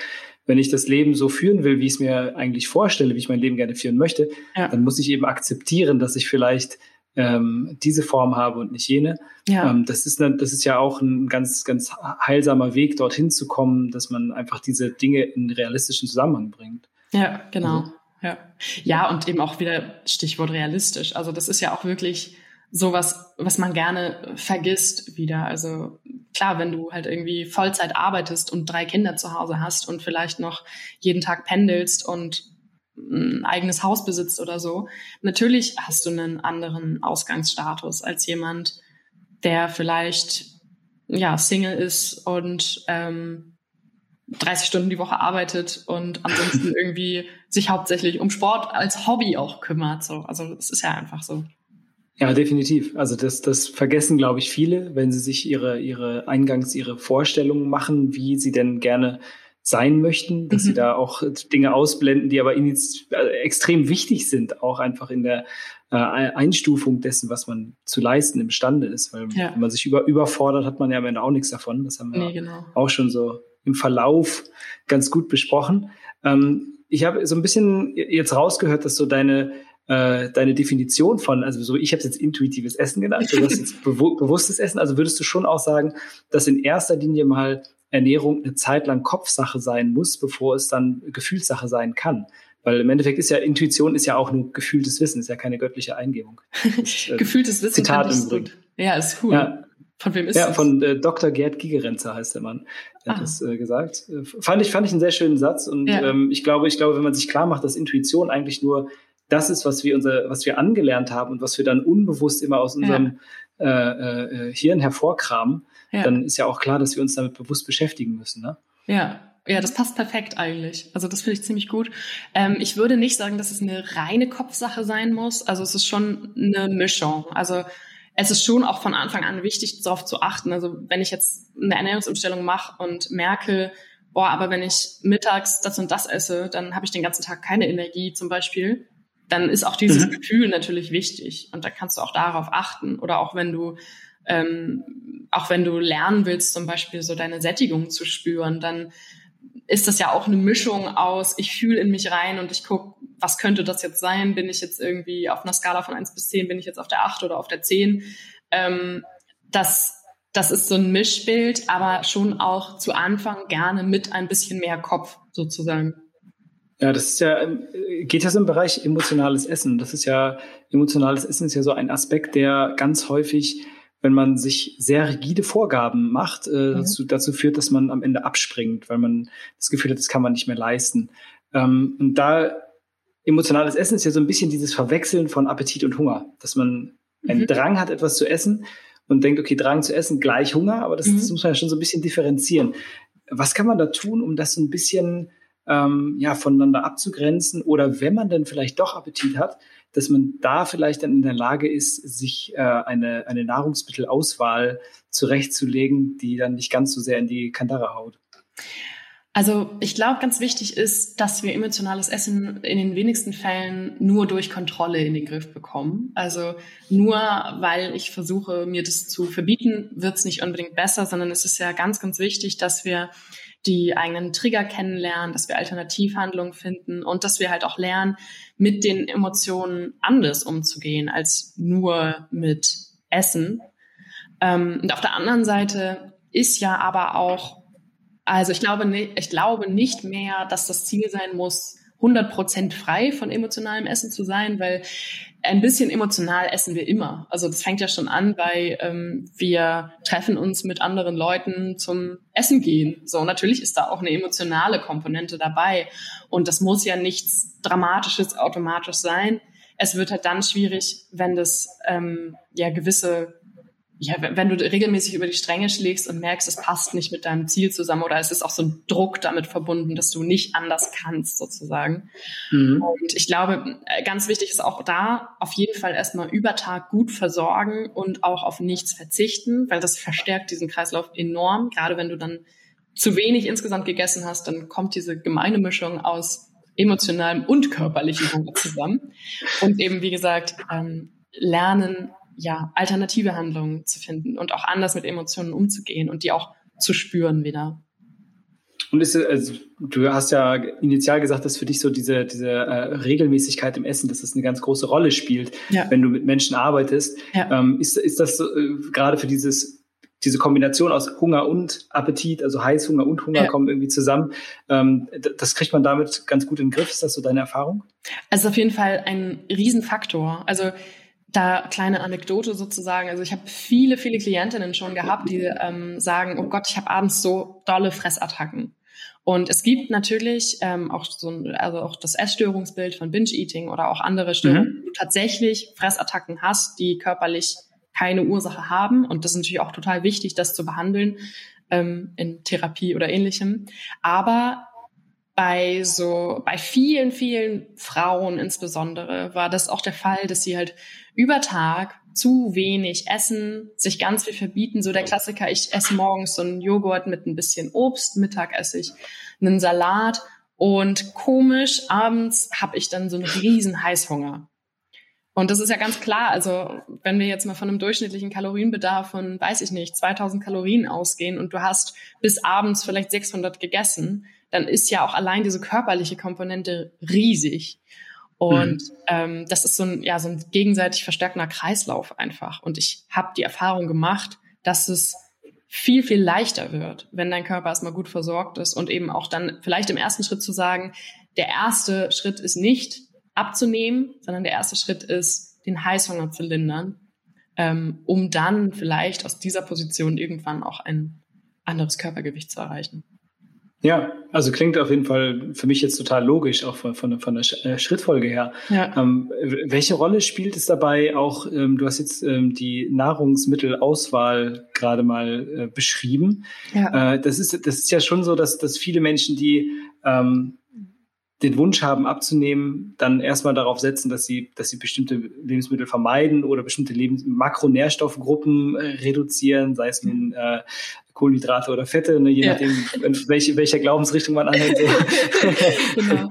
A: wenn ich das Leben so führen will, wie ich es mir eigentlich vorstelle, wie ich mein Leben gerne führen möchte, ja. dann muss ich eben akzeptieren, dass ich vielleicht ähm, diese Form habe und nicht jene. Ja. Ähm, das, ist eine, das ist ja auch ein ganz, ganz heilsamer Weg, dorthin zu kommen, dass man einfach diese Dinge in realistischen Zusammenhang bringt.
B: Ja, genau. Also. Ja. ja, und eben auch wieder Stichwort realistisch. Also das ist ja auch wirklich sowas, was man gerne vergisst wieder. Also klar, wenn du halt irgendwie Vollzeit arbeitest und drei Kinder zu Hause hast und vielleicht noch jeden Tag pendelst und ein eigenes Haus besitzt oder so, natürlich hast du einen anderen Ausgangsstatus als jemand, der vielleicht ja Single ist und ähm, 30 Stunden die Woche arbeitet und ansonsten irgendwie sich hauptsächlich um Sport als Hobby auch kümmert. So, also es ist ja einfach so.
A: Ja, definitiv. Also das, das vergessen, glaube ich, viele, wenn sie sich ihre, ihre Eingangs, ihre Vorstellungen machen, wie sie denn gerne sein möchten, dass mhm. sie da auch Dinge ausblenden, die aber äh, extrem wichtig sind, auch einfach in der äh, Einstufung dessen, was man zu leisten imstande ist. Weil ja. wenn man sich über, überfordert, hat man ja am Ende auch nichts davon. Das haben wir nee, genau. auch schon so im Verlauf ganz gut besprochen. Ähm, ich habe so ein bisschen jetzt rausgehört, dass so deine äh, deine Definition von, also so ich habe es jetzt intuitives Essen genannt, du hast jetzt bewu bewusstes Essen, also würdest du schon auch sagen, dass in erster Linie mal Ernährung eine Zeit lang Kopfsache sein muss, bevor es dann Gefühlssache sein kann. Weil im Endeffekt ist ja Intuition ist ja auch nur gefühltes Wissen, ist ja keine göttliche Eingebung.
B: Ist, äh, gefühltes Wissen.
A: Zitat im Übrigen.
B: Ja, ist cool. Ja. Von wem ist
A: ja, das? von äh, Dr. Gerd Gigerenzer heißt der Mann. Der ah. hat das äh, gesagt. Äh, fand ich, fand ich einen sehr schönen Satz. Und ja. ähm, ich glaube, ich glaube, wenn man sich klar macht, dass Intuition eigentlich nur das ist, was wir unser, was wir angelernt haben und was wir dann unbewusst immer aus unserem ja. äh, äh, Hirn hervorkramen, ja. dann ist ja auch klar, dass wir uns damit bewusst beschäftigen müssen. Ne?
B: Ja, ja, das passt perfekt eigentlich. Also das finde ich ziemlich gut. Ähm, ich würde nicht sagen, dass es eine reine Kopfsache sein muss. Also es ist schon eine Mischung. Also es ist schon auch von Anfang an wichtig, darauf zu achten. Also wenn ich jetzt eine Ernährungsumstellung mache und merke, boah, aber wenn ich mittags das und das esse, dann habe ich den ganzen Tag keine Energie zum Beispiel, dann ist auch dieses mhm. Gefühl natürlich wichtig. Und da kannst du auch darauf achten. Oder auch wenn du ähm, auch wenn du lernen willst, zum Beispiel so deine Sättigung zu spüren, dann ist das ja auch eine Mischung aus, ich fühle in mich rein und ich gucke, was könnte das jetzt sein? Bin ich jetzt irgendwie auf einer Skala von eins bis zehn bin ich jetzt auf der acht oder auf der zehn Ähm, das, das ist so ein Mischbild, aber schon auch zu Anfang gerne mit ein bisschen mehr Kopf sozusagen.
A: Ja, das ist ja, ähm, geht ja so im Bereich emotionales Essen. Das ist ja, emotionales Essen ist ja so ein Aspekt, der ganz häufig wenn man sich sehr rigide Vorgaben macht, äh, mhm. dazu, dazu führt, dass man am Ende abspringt, weil man das Gefühl hat, das kann man nicht mehr leisten. Ähm, und da emotionales Essen ist ja so ein bisschen dieses Verwechseln von Appetit und Hunger, dass man einen mhm. Drang hat, etwas zu essen und denkt, okay, Drang zu essen gleich Hunger, aber das, mhm. das muss man ja schon so ein bisschen differenzieren. Was kann man da tun, um das so ein bisschen ähm, ja, voneinander abzugrenzen? Oder wenn man dann vielleicht doch Appetit hat, dass man da vielleicht dann in der Lage ist, sich äh, eine, eine Nahrungsmittelauswahl zurechtzulegen, die dann nicht ganz so sehr in die Kandare haut.
B: Also ich glaube, ganz wichtig ist, dass wir emotionales Essen in den wenigsten Fällen nur durch Kontrolle in den Griff bekommen. Also nur weil ich versuche, mir das zu verbieten, wird es nicht unbedingt besser, sondern es ist ja ganz, ganz wichtig, dass wir die eigenen Trigger kennenlernen, dass wir Alternativhandlungen finden und dass wir halt auch lernen, mit den Emotionen anders umzugehen als nur mit Essen. Ähm, und auf der anderen Seite ist ja aber auch, also ich glaube, ich glaube nicht mehr, dass das Ziel sein muss, 100% frei von emotionalem Essen zu sein, weil ein bisschen emotional essen wir immer. Also das fängt ja schon an bei, ähm, wir treffen uns mit anderen Leuten zum Essen gehen. So, natürlich ist da auch eine emotionale Komponente dabei. Und das muss ja nichts Dramatisches automatisch sein. Es wird halt dann schwierig, wenn das ähm, ja gewisse ja, wenn du regelmäßig über die Stränge schlägst und merkst, es passt nicht mit deinem Ziel zusammen oder es ist auch so ein Druck damit verbunden, dass du nicht anders kannst, sozusagen. Mhm. Und ich glaube, äh, ganz wichtig ist auch da auf jeden Fall erstmal über Tag gut versorgen und auch auf nichts verzichten, weil das verstärkt diesen Kreislauf enorm. Gerade wenn du dann zu wenig insgesamt gegessen hast, dann kommt diese gemeine Mischung aus emotionalem und körperlichem Hunger zusammen. Und eben, wie gesagt, ähm, lernen, ja, alternative Handlungen zu finden und auch anders mit Emotionen umzugehen und die auch zu spüren wieder.
A: Und ist, also, du hast ja initial gesagt, dass für dich so diese, diese äh, Regelmäßigkeit im Essen, dass das eine ganz große Rolle spielt, ja. wenn du mit Menschen arbeitest. Ja. Ähm, ist, ist das äh, gerade für dieses diese Kombination aus Hunger und Appetit, also Heißhunger und Hunger ja. kommen irgendwie zusammen. Ähm, das kriegt man damit ganz gut in den Griff. Ist das so deine Erfahrung?
B: Also auf jeden Fall ein Riesenfaktor. Also da kleine Anekdote sozusagen. Also ich habe viele, viele Klientinnen schon gehabt, die ähm, sagen, oh Gott, ich habe abends so dolle Fressattacken. Und es gibt natürlich ähm, auch so ein, also auch das Essstörungsbild von Binge-Eating oder auch andere Störungen, mhm. du tatsächlich Fressattacken hast, die körperlich keine Ursache haben. Und das ist natürlich auch total wichtig, das zu behandeln ähm, in Therapie oder ähnlichem. Aber bei so, bei vielen, vielen Frauen insbesondere war das auch der Fall, dass sie halt über Tag zu wenig essen, sich ganz viel verbieten. So der Klassiker, ich esse morgens so einen Joghurt mit ein bisschen Obst, Mittag esse ich einen Salat und komisch, abends habe ich dann so einen riesen Heißhunger. Und das ist ja ganz klar, also wenn wir jetzt mal von einem durchschnittlichen Kalorienbedarf von, weiß ich nicht, 2000 Kalorien ausgehen und du hast bis abends vielleicht 600 gegessen, dann ist ja auch allein diese körperliche Komponente riesig. Und mhm. ähm, das ist so ein, ja, so ein gegenseitig verstärkender Kreislauf einfach. Und ich habe die Erfahrung gemacht, dass es viel, viel leichter wird, wenn dein Körper erstmal gut versorgt ist und eben auch dann vielleicht im ersten Schritt zu sagen, der erste Schritt ist nicht abzunehmen, sondern der erste Schritt ist, den Heißhunger zu lindern, ähm, um dann vielleicht aus dieser Position irgendwann auch ein anderes Körpergewicht zu erreichen.
A: Ja, also klingt auf jeden Fall für mich jetzt total logisch, auch von, von, von der äh, Schrittfolge her. Ja. Ähm, welche Rolle spielt es dabei auch, ähm, du hast jetzt ähm, die Nahrungsmittelauswahl gerade mal äh, beschrieben. Ja. Äh, das, ist, das ist ja schon so, dass, dass viele Menschen, die ähm, den Wunsch haben abzunehmen, dann erstmal darauf setzen, dass sie, dass sie bestimmte Lebensmittel vermeiden oder bestimmte Lebens Makronährstoffgruppen äh, reduzieren, sei es nun äh, Kohlenhydrate oder Fette, ne, je ja. nachdem, welche, welcher Glaubensrichtung man anhält. genau.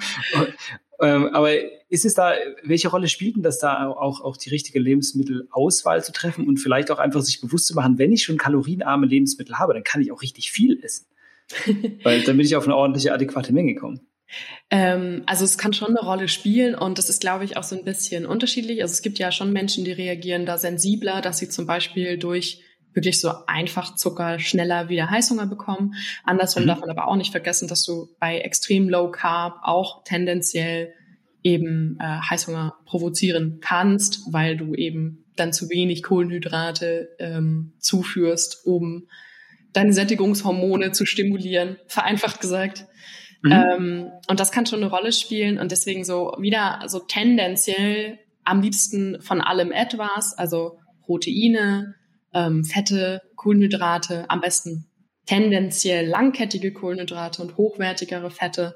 A: ähm, aber ist es da, welche Rolle spielt denn das da auch, auch die richtige Lebensmittelauswahl zu treffen und vielleicht auch einfach sich bewusst zu machen, wenn ich schon kalorienarme Lebensmittel habe, dann kann ich auch richtig viel essen. Weil dann will ich auf eine ordentliche, adäquate Menge kommen.
B: Ähm, also es kann schon eine Rolle spielen und das ist, glaube ich, auch so ein bisschen unterschiedlich. Also es gibt ja schon Menschen, die reagieren da sensibler, dass sie zum Beispiel durch wirklich so einfach Zucker schneller wieder Heißhunger bekommen. Andersrum mhm. darf man aber auch nicht vergessen, dass du bei extrem Low Carb auch tendenziell eben äh, Heißhunger provozieren kannst, weil du eben dann zu wenig Kohlenhydrate ähm, zuführst, um deine Sättigungshormone zu stimulieren, vereinfacht gesagt. Mhm. Ähm, und das kann schon eine Rolle spielen und deswegen so wieder so tendenziell am liebsten von allem etwas, also Proteine, ähm, Fette, Kohlenhydrate, am besten tendenziell langkettige Kohlenhydrate und hochwertigere Fette,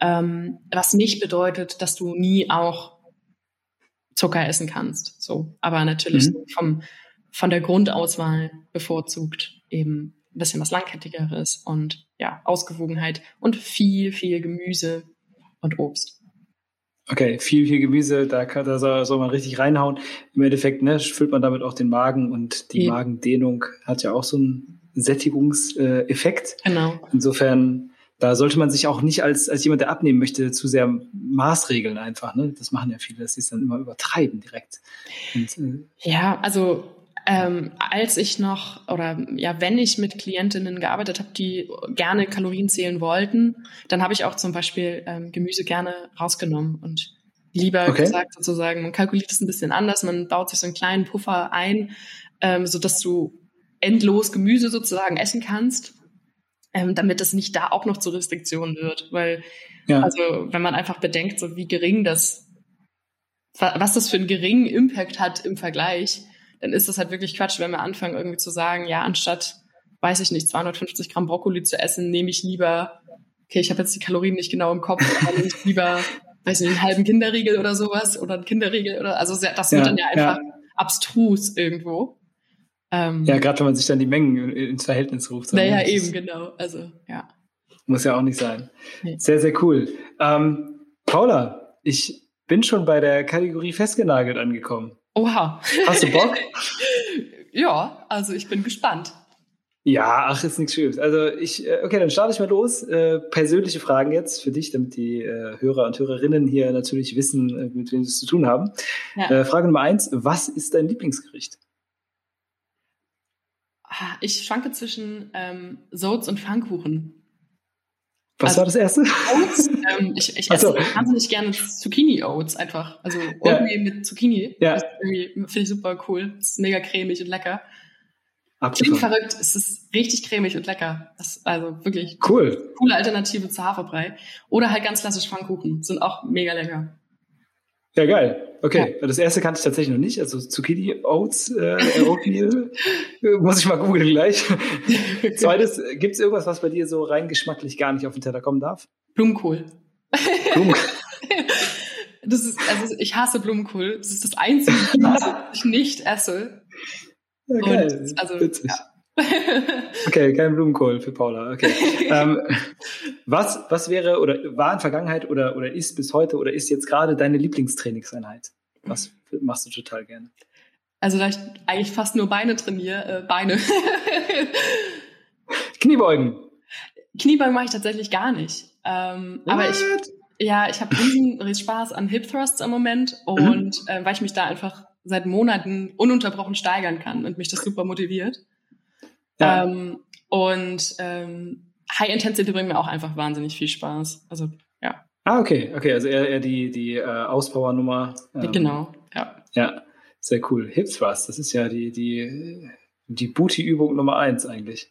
B: ähm, was nicht bedeutet, dass du nie auch Zucker essen kannst. So, aber natürlich mhm. vom von der Grundauswahl bevorzugt eben ein bisschen was langkettigeres und ja, Ausgewogenheit und viel, viel Gemüse und Obst.
A: Okay, viel, viel Gemüse, da, kann, da soll, man richtig reinhauen. Im Endeffekt ne, füllt man damit auch den Magen und die ja. Magendehnung hat ja auch so einen Sättigungseffekt.
B: Genau.
A: Insofern, da sollte man sich auch nicht als, als jemand, der abnehmen möchte, zu sehr maßregeln einfach. Ne? Das machen ja viele, das ist dann immer übertreiben direkt.
B: Und, äh, ja, also ähm, als ich noch oder ja, wenn ich mit Klientinnen gearbeitet habe, die gerne Kalorien zählen wollten, dann habe ich auch zum Beispiel ähm, Gemüse gerne rausgenommen und lieber okay. gesagt sozusagen, man kalkuliert es ein bisschen anders, man baut sich so einen kleinen Puffer ein, ähm, so dass du endlos Gemüse sozusagen essen kannst, ähm, damit es nicht da auch noch zur Restriktion wird, weil ja. also wenn man einfach bedenkt, so wie gering das was das für einen geringen Impact hat im Vergleich, dann ist das halt wirklich Quatsch, wenn wir anfangen irgendwie zu sagen, ja, anstatt, weiß ich nicht, 250 Gramm Brokkoli zu essen, nehme ich lieber, okay, ich habe jetzt die Kalorien nicht genau im Kopf, aber nehme ich lieber, weiß nicht, einen halben Kinderriegel oder sowas oder einen Kinderriegel oder, also das wird ja, dann ja einfach ja. abstrus irgendwo.
A: Ähm, ja, gerade wenn man sich dann die Mengen ins Verhältnis ruft.
B: Naja, eben, genau. Also, ja.
A: Muss ja auch nicht sein. Nee. Sehr, sehr cool. Ähm, Paula, ich bin schon bei der Kategorie festgenagelt angekommen.
B: Oha.
A: Hast du Bock?
B: ja, also ich bin gespannt.
A: Ja, ach, ist nichts Schönes. Also ich, äh, okay, dann starte ich mal los. Äh, persönliche Fragen jetzt für dich, damit die äh, Hörer und Hörerinnen hier natürlich wissen, äh, mit wem sie es zu tun haben. Ja. Äh, Frage Nummer eins, was ist dein Lieblingsgericht?
B: Ah, ich schwanke zwischen ähm, Soats und Pfannkuchen.
A: Was also, war das erste?
B: Oats. Ähm, ich ich esse so. wahnsinnig gerne Zucchini Oats einfach. Also irgendwie ja. mit Zucchini. Ja. Finde ich super cool. ist mega cremig und lecker. Klingt verrückt. Es ist richtig cremig und lecker. Das ist also wirklich
A: cool.
B: coole Alternative zu Haferbrei. Oder halt ganz klassisch Pfannkuchen. Sind auch mega lecker.
A: Ja, geil. Okay, ja. das erste kannte ich tatsächlich noch nicht. Also Zucchini Oats, äh, Oatmeal. Muss ich mal googeln gleich. Zweites, gibt es irgendwas, was bei dir so rein geschmacklich gar nicht auf den Teller kommen darf?
B: Blumenkohl. Blumenkohl. Das ist, also ich hasse Blumenkohl. Das ist das Einzige, was ich nicht esse.
A: Okay, Und, also, witzig. Ja. Okay, kein Blumenkohl für Paula. Okay. ähm, was, was wäre oder war in Vergangenheit oder, oder ist bis heute oder ist jetzt gerade deine Lieblingstrainingseinheit? Was machst du total gerne?
B: Also da ich eigentlich fast nur Beine trainiere, äh, Beine.
A: Kniebeugen.
B: Kniebeugen mache ich tatsächlich gar nicht. Ähm, aber ich, ja, ich habe riesen Spaß an Hip Thrusts im Moment und mhm. äh, weil ich mich da einfach seit Monaten ununterbrochen steigern kann und mich das super motiviert. Ja. Ähm, und ähm, High Intensity bringt mir auch einfach wahnsinnig viel Spaß. Also ja.
A: Ah, okay, okay, also eher, eher die, die äh, Auspower-Nummer.
B: Ähm, genau, ja.
A: Ja, sehr cool. Hip Thrust, das ist ja die, die, die Booty-Übung Nummer eins eigentlich.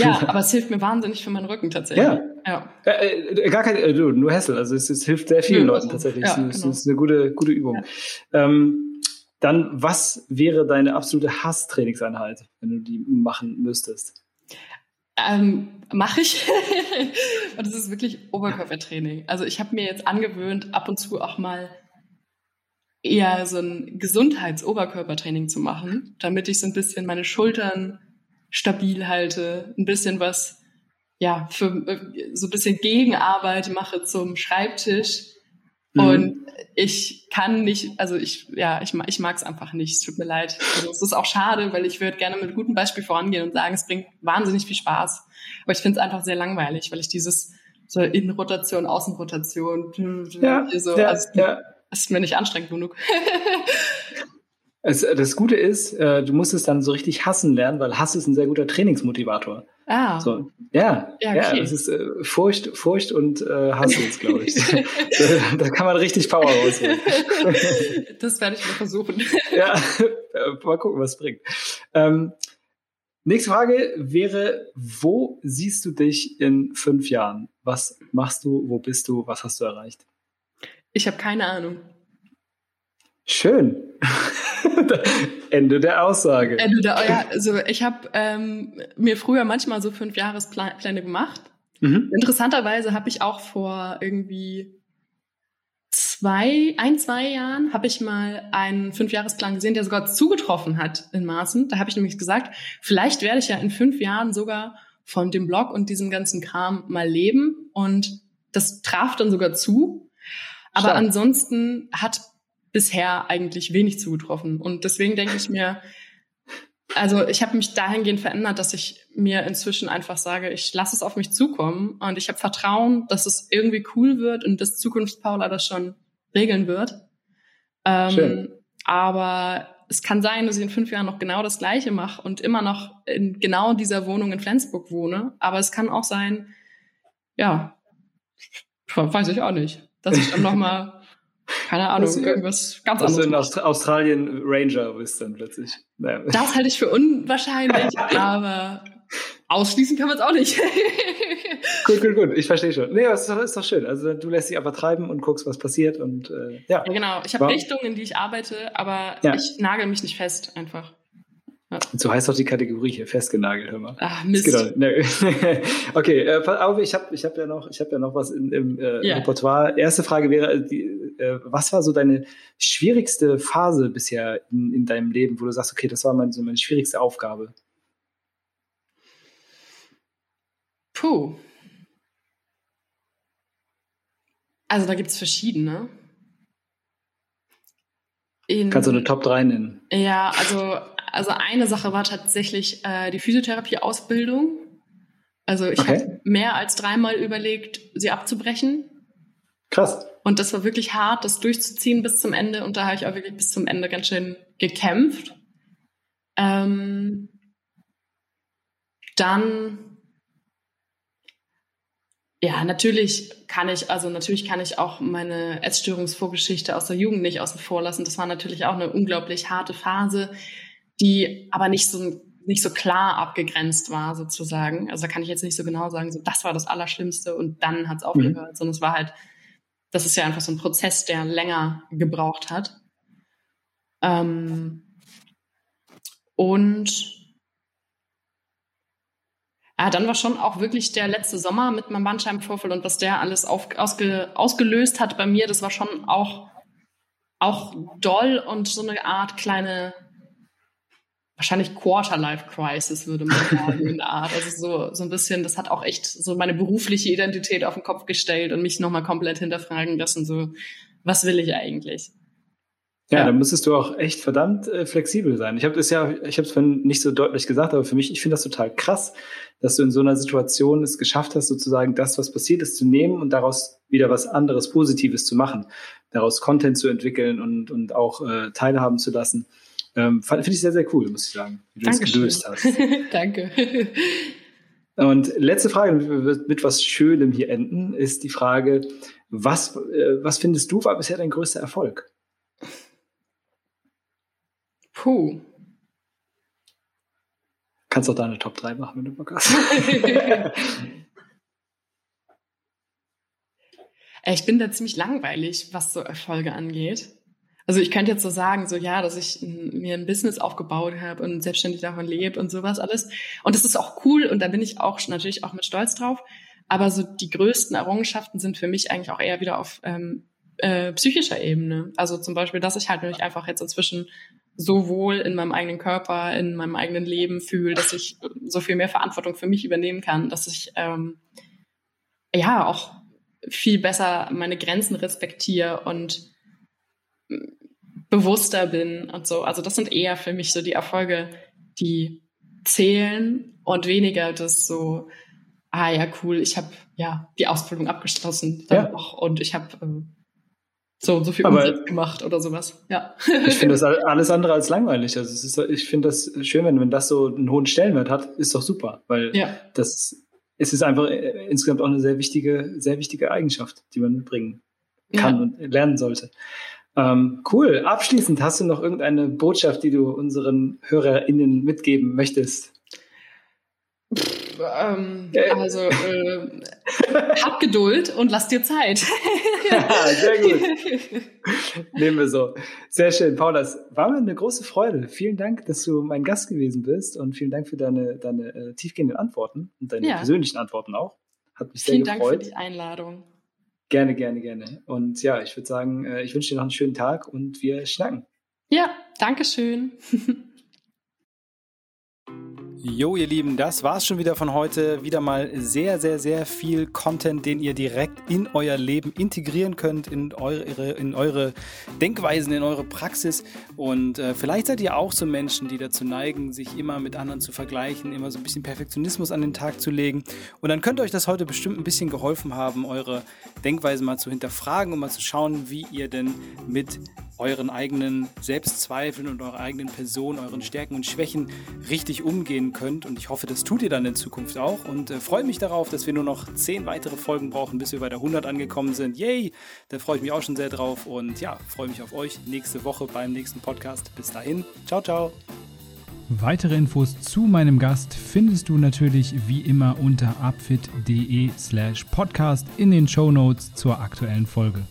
B: Ja, aber es hilft mir wahnsinnig für meinen Rücken tatsächlich. Ja. ja.
A: Äh, äh, gar kein, äh, nur Hessel. Also es, es hilft sehr vielen ja, Leuten tatsächlich. Ja, es, genau. ist eine gute, gute Übung. Ja. Ähm, dann, was wäre deine absolute Hass-Trainingseinheit, wenn du die machen müsstest?
B: Ähm, Mache ich. und das ist wirklich Oberkörpertraining. Also ich habe mir jetzt angewöhnt, ab und zu auch mal eher so ein Gesundheits-Oberkörpertraining zu machen, damit ich so ein bisschen meine Schultern stabil halte, ein bisschen was, ja, für äh, so ein bisschen Gegenarbeit mache zum Schreibtisch. Mhm. Und ich kann nicht, also ich, ja, ich, ich mag es einfach nicht. Es tut mir leid. Also es ist auch schade, weil ich würde gerne mit gutem Beispiel vorangehen und sagen, es bringt wahnsinnig viel Spaß. Aber ich finde es einfach sehr langweilig, weil ich dieses so Innenrotation, Außenrotation, ja, so, ja, also, ja. ist mir nicht anstrengend genug.
A: Es, das Gute ist, äh, du musst es dann so richtig hassen lernen, weil Hass ist ein sehr guter Trainingsmotivator. Ah. So, ja, ja, okay. ja, es ist äh, Furcht, Furcht und äh, Hass jetzt, glaube ich. da, da, kann man richtig Power rausholen.
B: das werde ich mal versuchen.
A: ja, äh, mal gucken, was es bringt. Ähm, nächste Frage wäre, wo siehst du dich in fünf Jahren? Was machst du? Wo bist du? Was hast du erreicht?
B: Ich habe keine Ahnung.
A: Schön. Ende der Aussage.
B: Ende der, ja, also ich habe ähm, mir früher manchmal so fünf Jahrespläne gemacht. Mhm. Interessanterweise habe ich auch vor irgendwie zwei, ein, zwei Jahren habe ich mal einen Fünfjahresplan gesehen, der sogar zugetroffen hat in Maßen. Da habe ich nämlich gesagt, vielleicht werde ich ja in fünf Jahren sogar von dem Blog und diesem ganzen Kram mal leben. Und das traf dann sogar zu. Aber Stark. ansonsten hat bisher eigentlich wenig zugetroffen. Und deswegen denke ich mir, also ich habe mich dahingehend verändert, dass ich mir inzwischen einfach sage, ich lasse es auf mich zukommen und ich habe Vertrauen, dass es irgendwie cool wird und dass Zukunftspaula das schon regeln wird. Ähm, Schön. Aber es kann sein, dass ich in fünf Jahren noch genau das Gleiche mache und immer noch in genau dieser Wohnung in Flensburg wohne. Aber es kann auch sein, ja, weiß ich auch nicht, dass ich dann noch mal keine Ahnung, das, irgendwas ganz anderes.
A: Also in Aust Australien Ranger bist dann plötzlich.
B: Naja. Das halte ich für unwahrscheinlich, aber ausschließen kann man es auch nicht.
A: gut, gut, gut. Ich verstehe schon. Nee, aber es ist doch, ist doch schön. Also du lässt dich einfach treiben und guckst, was passiert und äh, ja.
B: ja. Genau. Ich habe Richtungen, in die ich arbeite, aber ja. ich nagel mich nicht fest einfach.
A: Ja. So heißt doch die Kategorie hier, festgenagelt, hör mal.
B: Ach, Mist.
A: Genau. Nee. okay, äh, aber ich habe ich hab ja noch, ich habe ja noch was in, im äh, yeah. Repertoire. Erste Frage wäre, äh, die, äh, was war so deine schwierigste Phase bisher in, in deinem Leben, wo du sagst, okay, das war meine, so meine schwierigste Aufgabe?
B: Puh. Also da gibt's verschiedene.
A: In, Kannst du eine Top 3 nennen?
B: Ja, also also eine Sache war tatsächlich äh, die Physiotherapie-Ausbildung. Also ich okay. habe mehr als dreimal überlegt, sie abzubrechen.
A: Krass.
B: Und das war wirklich hart, das durchzuziehen bis zum Ende. Und da habe ich auch wirklich bis zum Ende ganz schön gekämpft. Ähm, dann ja, natürlich kann ich, also natürlich kann ich auch meine Essstörungsvorgeschichte aus der Jugend nicht außen vor lassen. Das war natürlich auch eine unglaublich harte Phase die aber nicht so nicht so klar abgegrenzt war sozusagen. Also da kann ich jetzt nicht so genau sagen, so das war das Allerschlimmste und dann hat es aufgehört, mhm. sondern es war halt, das ist ja einfach so ein Prozess, der länger gebraucht hat. Ähm, und Ja, dann war schon auch wirklich der letzte Sommer mit meinem Bandscheibenvorfall und was der alles auf, ausge, ausgelöst hat bei mir, das war schon auch, auch doll und so eine Art kleine, wahrscheinlich Quarter-Life-Crisis, würde man sagen, in der Art. Also so, so ein bisschen, das hat auch echt so meine berufliche Identität auf den Kopf gestellt und mich nochmal komplett hinterfragen lassen, so, was will ich eigentlich?
A: Ja, ja, da müsstest du auch echt verdammt äh, flexibel sein. Ich habe das ja, ich habe es nicht so deutlich gesagt, aber für mich, ich finde das total krass, dass du in so einer Situation es geschafft hast, sozusagen das, was passiert ist, zu nehmen und daraus wieder was anderes Positives zu machen, daraus Content zu entwickeln und, und auch äh, teilhaben zu lassen. Ähm, finde ich sehr, sehr cool, muss ich sagen, wie du Dankeschön. das gelöst hast.
B: Danke.
A: Und letzte Frage, mit, mit was Schönem hier enden, ist die Frage, was, äh, was findest du war bisher dein größter Erfolg?
B: Puh.
A: Kannst auch deine Top 3 machen, wenn du Bock hast.
B: ich bin da ziemlich langweilig, was so Erfolge angeht. Also ich könnte jetzt so sagen, so ja, dass ich mir ein Business aufgebaut habe und selbstständig davon lebt und sowas alles. Und das ist auch cool und da bin ich auch natürlich auch mit Stolz drauf. Aber so die größten Errungenschaften sind für mich eigentlich auch eher wieder auf ähm, äh, psychischer Ebene. Also zum Beispiel, dass ich halt mich einfach jetzt inzwischen so wohl in meinem eigenen Körper, in meinem eigenen Leben fühle, dass ich so viel mehr Verantwortung für mich übernehmen kann, dass ich ähm, ja auch viel besser meine Grenzen respektiere und bewusster bin und so. Also das sind eher für mich so die Erfolge, die zählen und weniger das so, ah ja, cool, ich habe ja die Ausbildung abgeschlossen ja. und ich habe äh, so und so viel Umsatz gemacht oder sowas. Ja.
A: ich finde das alles andere als langweilig. Also es ist, ich finde das schön, wenn, wenn das so einen hohen Stellenwert hat, ist doch super, weil ja. das es ist einfach äh, insgesamt auch eine sehr wichtige, sehr wichtige Eigenschaft, die man mitbringen kann ja. und lernen sollte. Ähm, cool. Abschließend hast du noch irgendeine Botschaft, die du unseren HörerInnen mitgeben möchtest?
B: ähm, also äh, hab Geduld und lass dir Zeit.
A: ja, sehr gut. Nehmen wir so. Sehr schön. Paula, es war mir eine große Freude. Vielen Dank, dass du mein Gast gewesen bist und vielen Dank für deine, deine äh, tiefgehenden Antworten und deine ja. persönlichen Antworten auch. Hat mich
B: vielen
A: sehr gefreut. Vielen
B: Dank für die Einladung.
A: Gerne, gerne, gerne. Und ja, ich würde sagen, äh, ich wünsche dir noch einen schönen Tag und wir schnacken.
B: Ja, danke schön.
C: Jo, ihr Lieben, das war's schon wieder von heute. Wieder mal sehr, sehr, sehr viel Content, den ihr direkt in euer Leben integrieren könnt, in eure, in eure Denkweisen, in eure Praxis. Und äh, vielleicht seid ihr auch so Menschen, die dazu neigen, sich immer mit anderen zu vergleichen, immer so ein bisschen Perfektionismus an den Tag zu legen. Und dann könnte euch das heute bestimmt ein bisschen geholfen haben, eure Denkweise mal zu hinterfragen und mal zu schauen, wie ihr denn mit euren eigenen Selbstzweifeln und eurer eigenen Person, euren Stärken und Schwächen richtig umgehen könnt. Und ich hoffe, das tut ihr dann in Zukunft auch. Und äh, freue mich darauf, dass wir nur noch zehn weitere Folgen brauchen, bis wir bei der 100 angekommen sind. Yay! Da freue ich mich auch schon sehr drauf. Und ja, freue mich auf euch nächste Woche beim nächsten Podcast. Bis dahin. Ciao, ciao. Weitere Infos zu meinem Gast findest du natürlich wie immer unter upfit.de slash podcast in den Show Notes zur aktuellen Folge.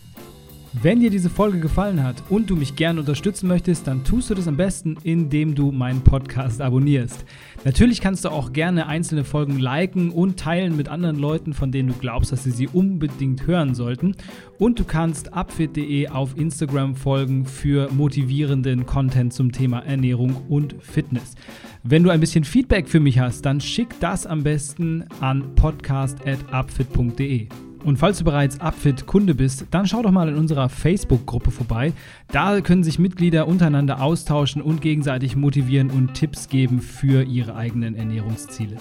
C: Wenn dir diese Folge gefallen hat und du mich gerne unterstützen möchtest, dann tust du das am besten, indem du meinen Podcast abonnierst. Natürlich kannst du auch gerne einzelne Folgen liken und teilen mit anderen Leuten, von denen du glaubst, dass sie sie unbedingt hören sollten. Und du kannst upfit.de auf Instagram folgen für motivierenden Content zum Thema Ernährung und Fitness. Wenn du ein bisschen Feedback für mich hast, dann schick das am besten an podcast.upfit.de. Und falls du bereits Upfit-Kunde bist, dann schau doch mal in unserer Facebook-Gruppe vorbei. Da können sich Mitglieder untereinander austauschen und gegenseitig motivieren und Tipps geben für ihre eigenen Ernährungsziele.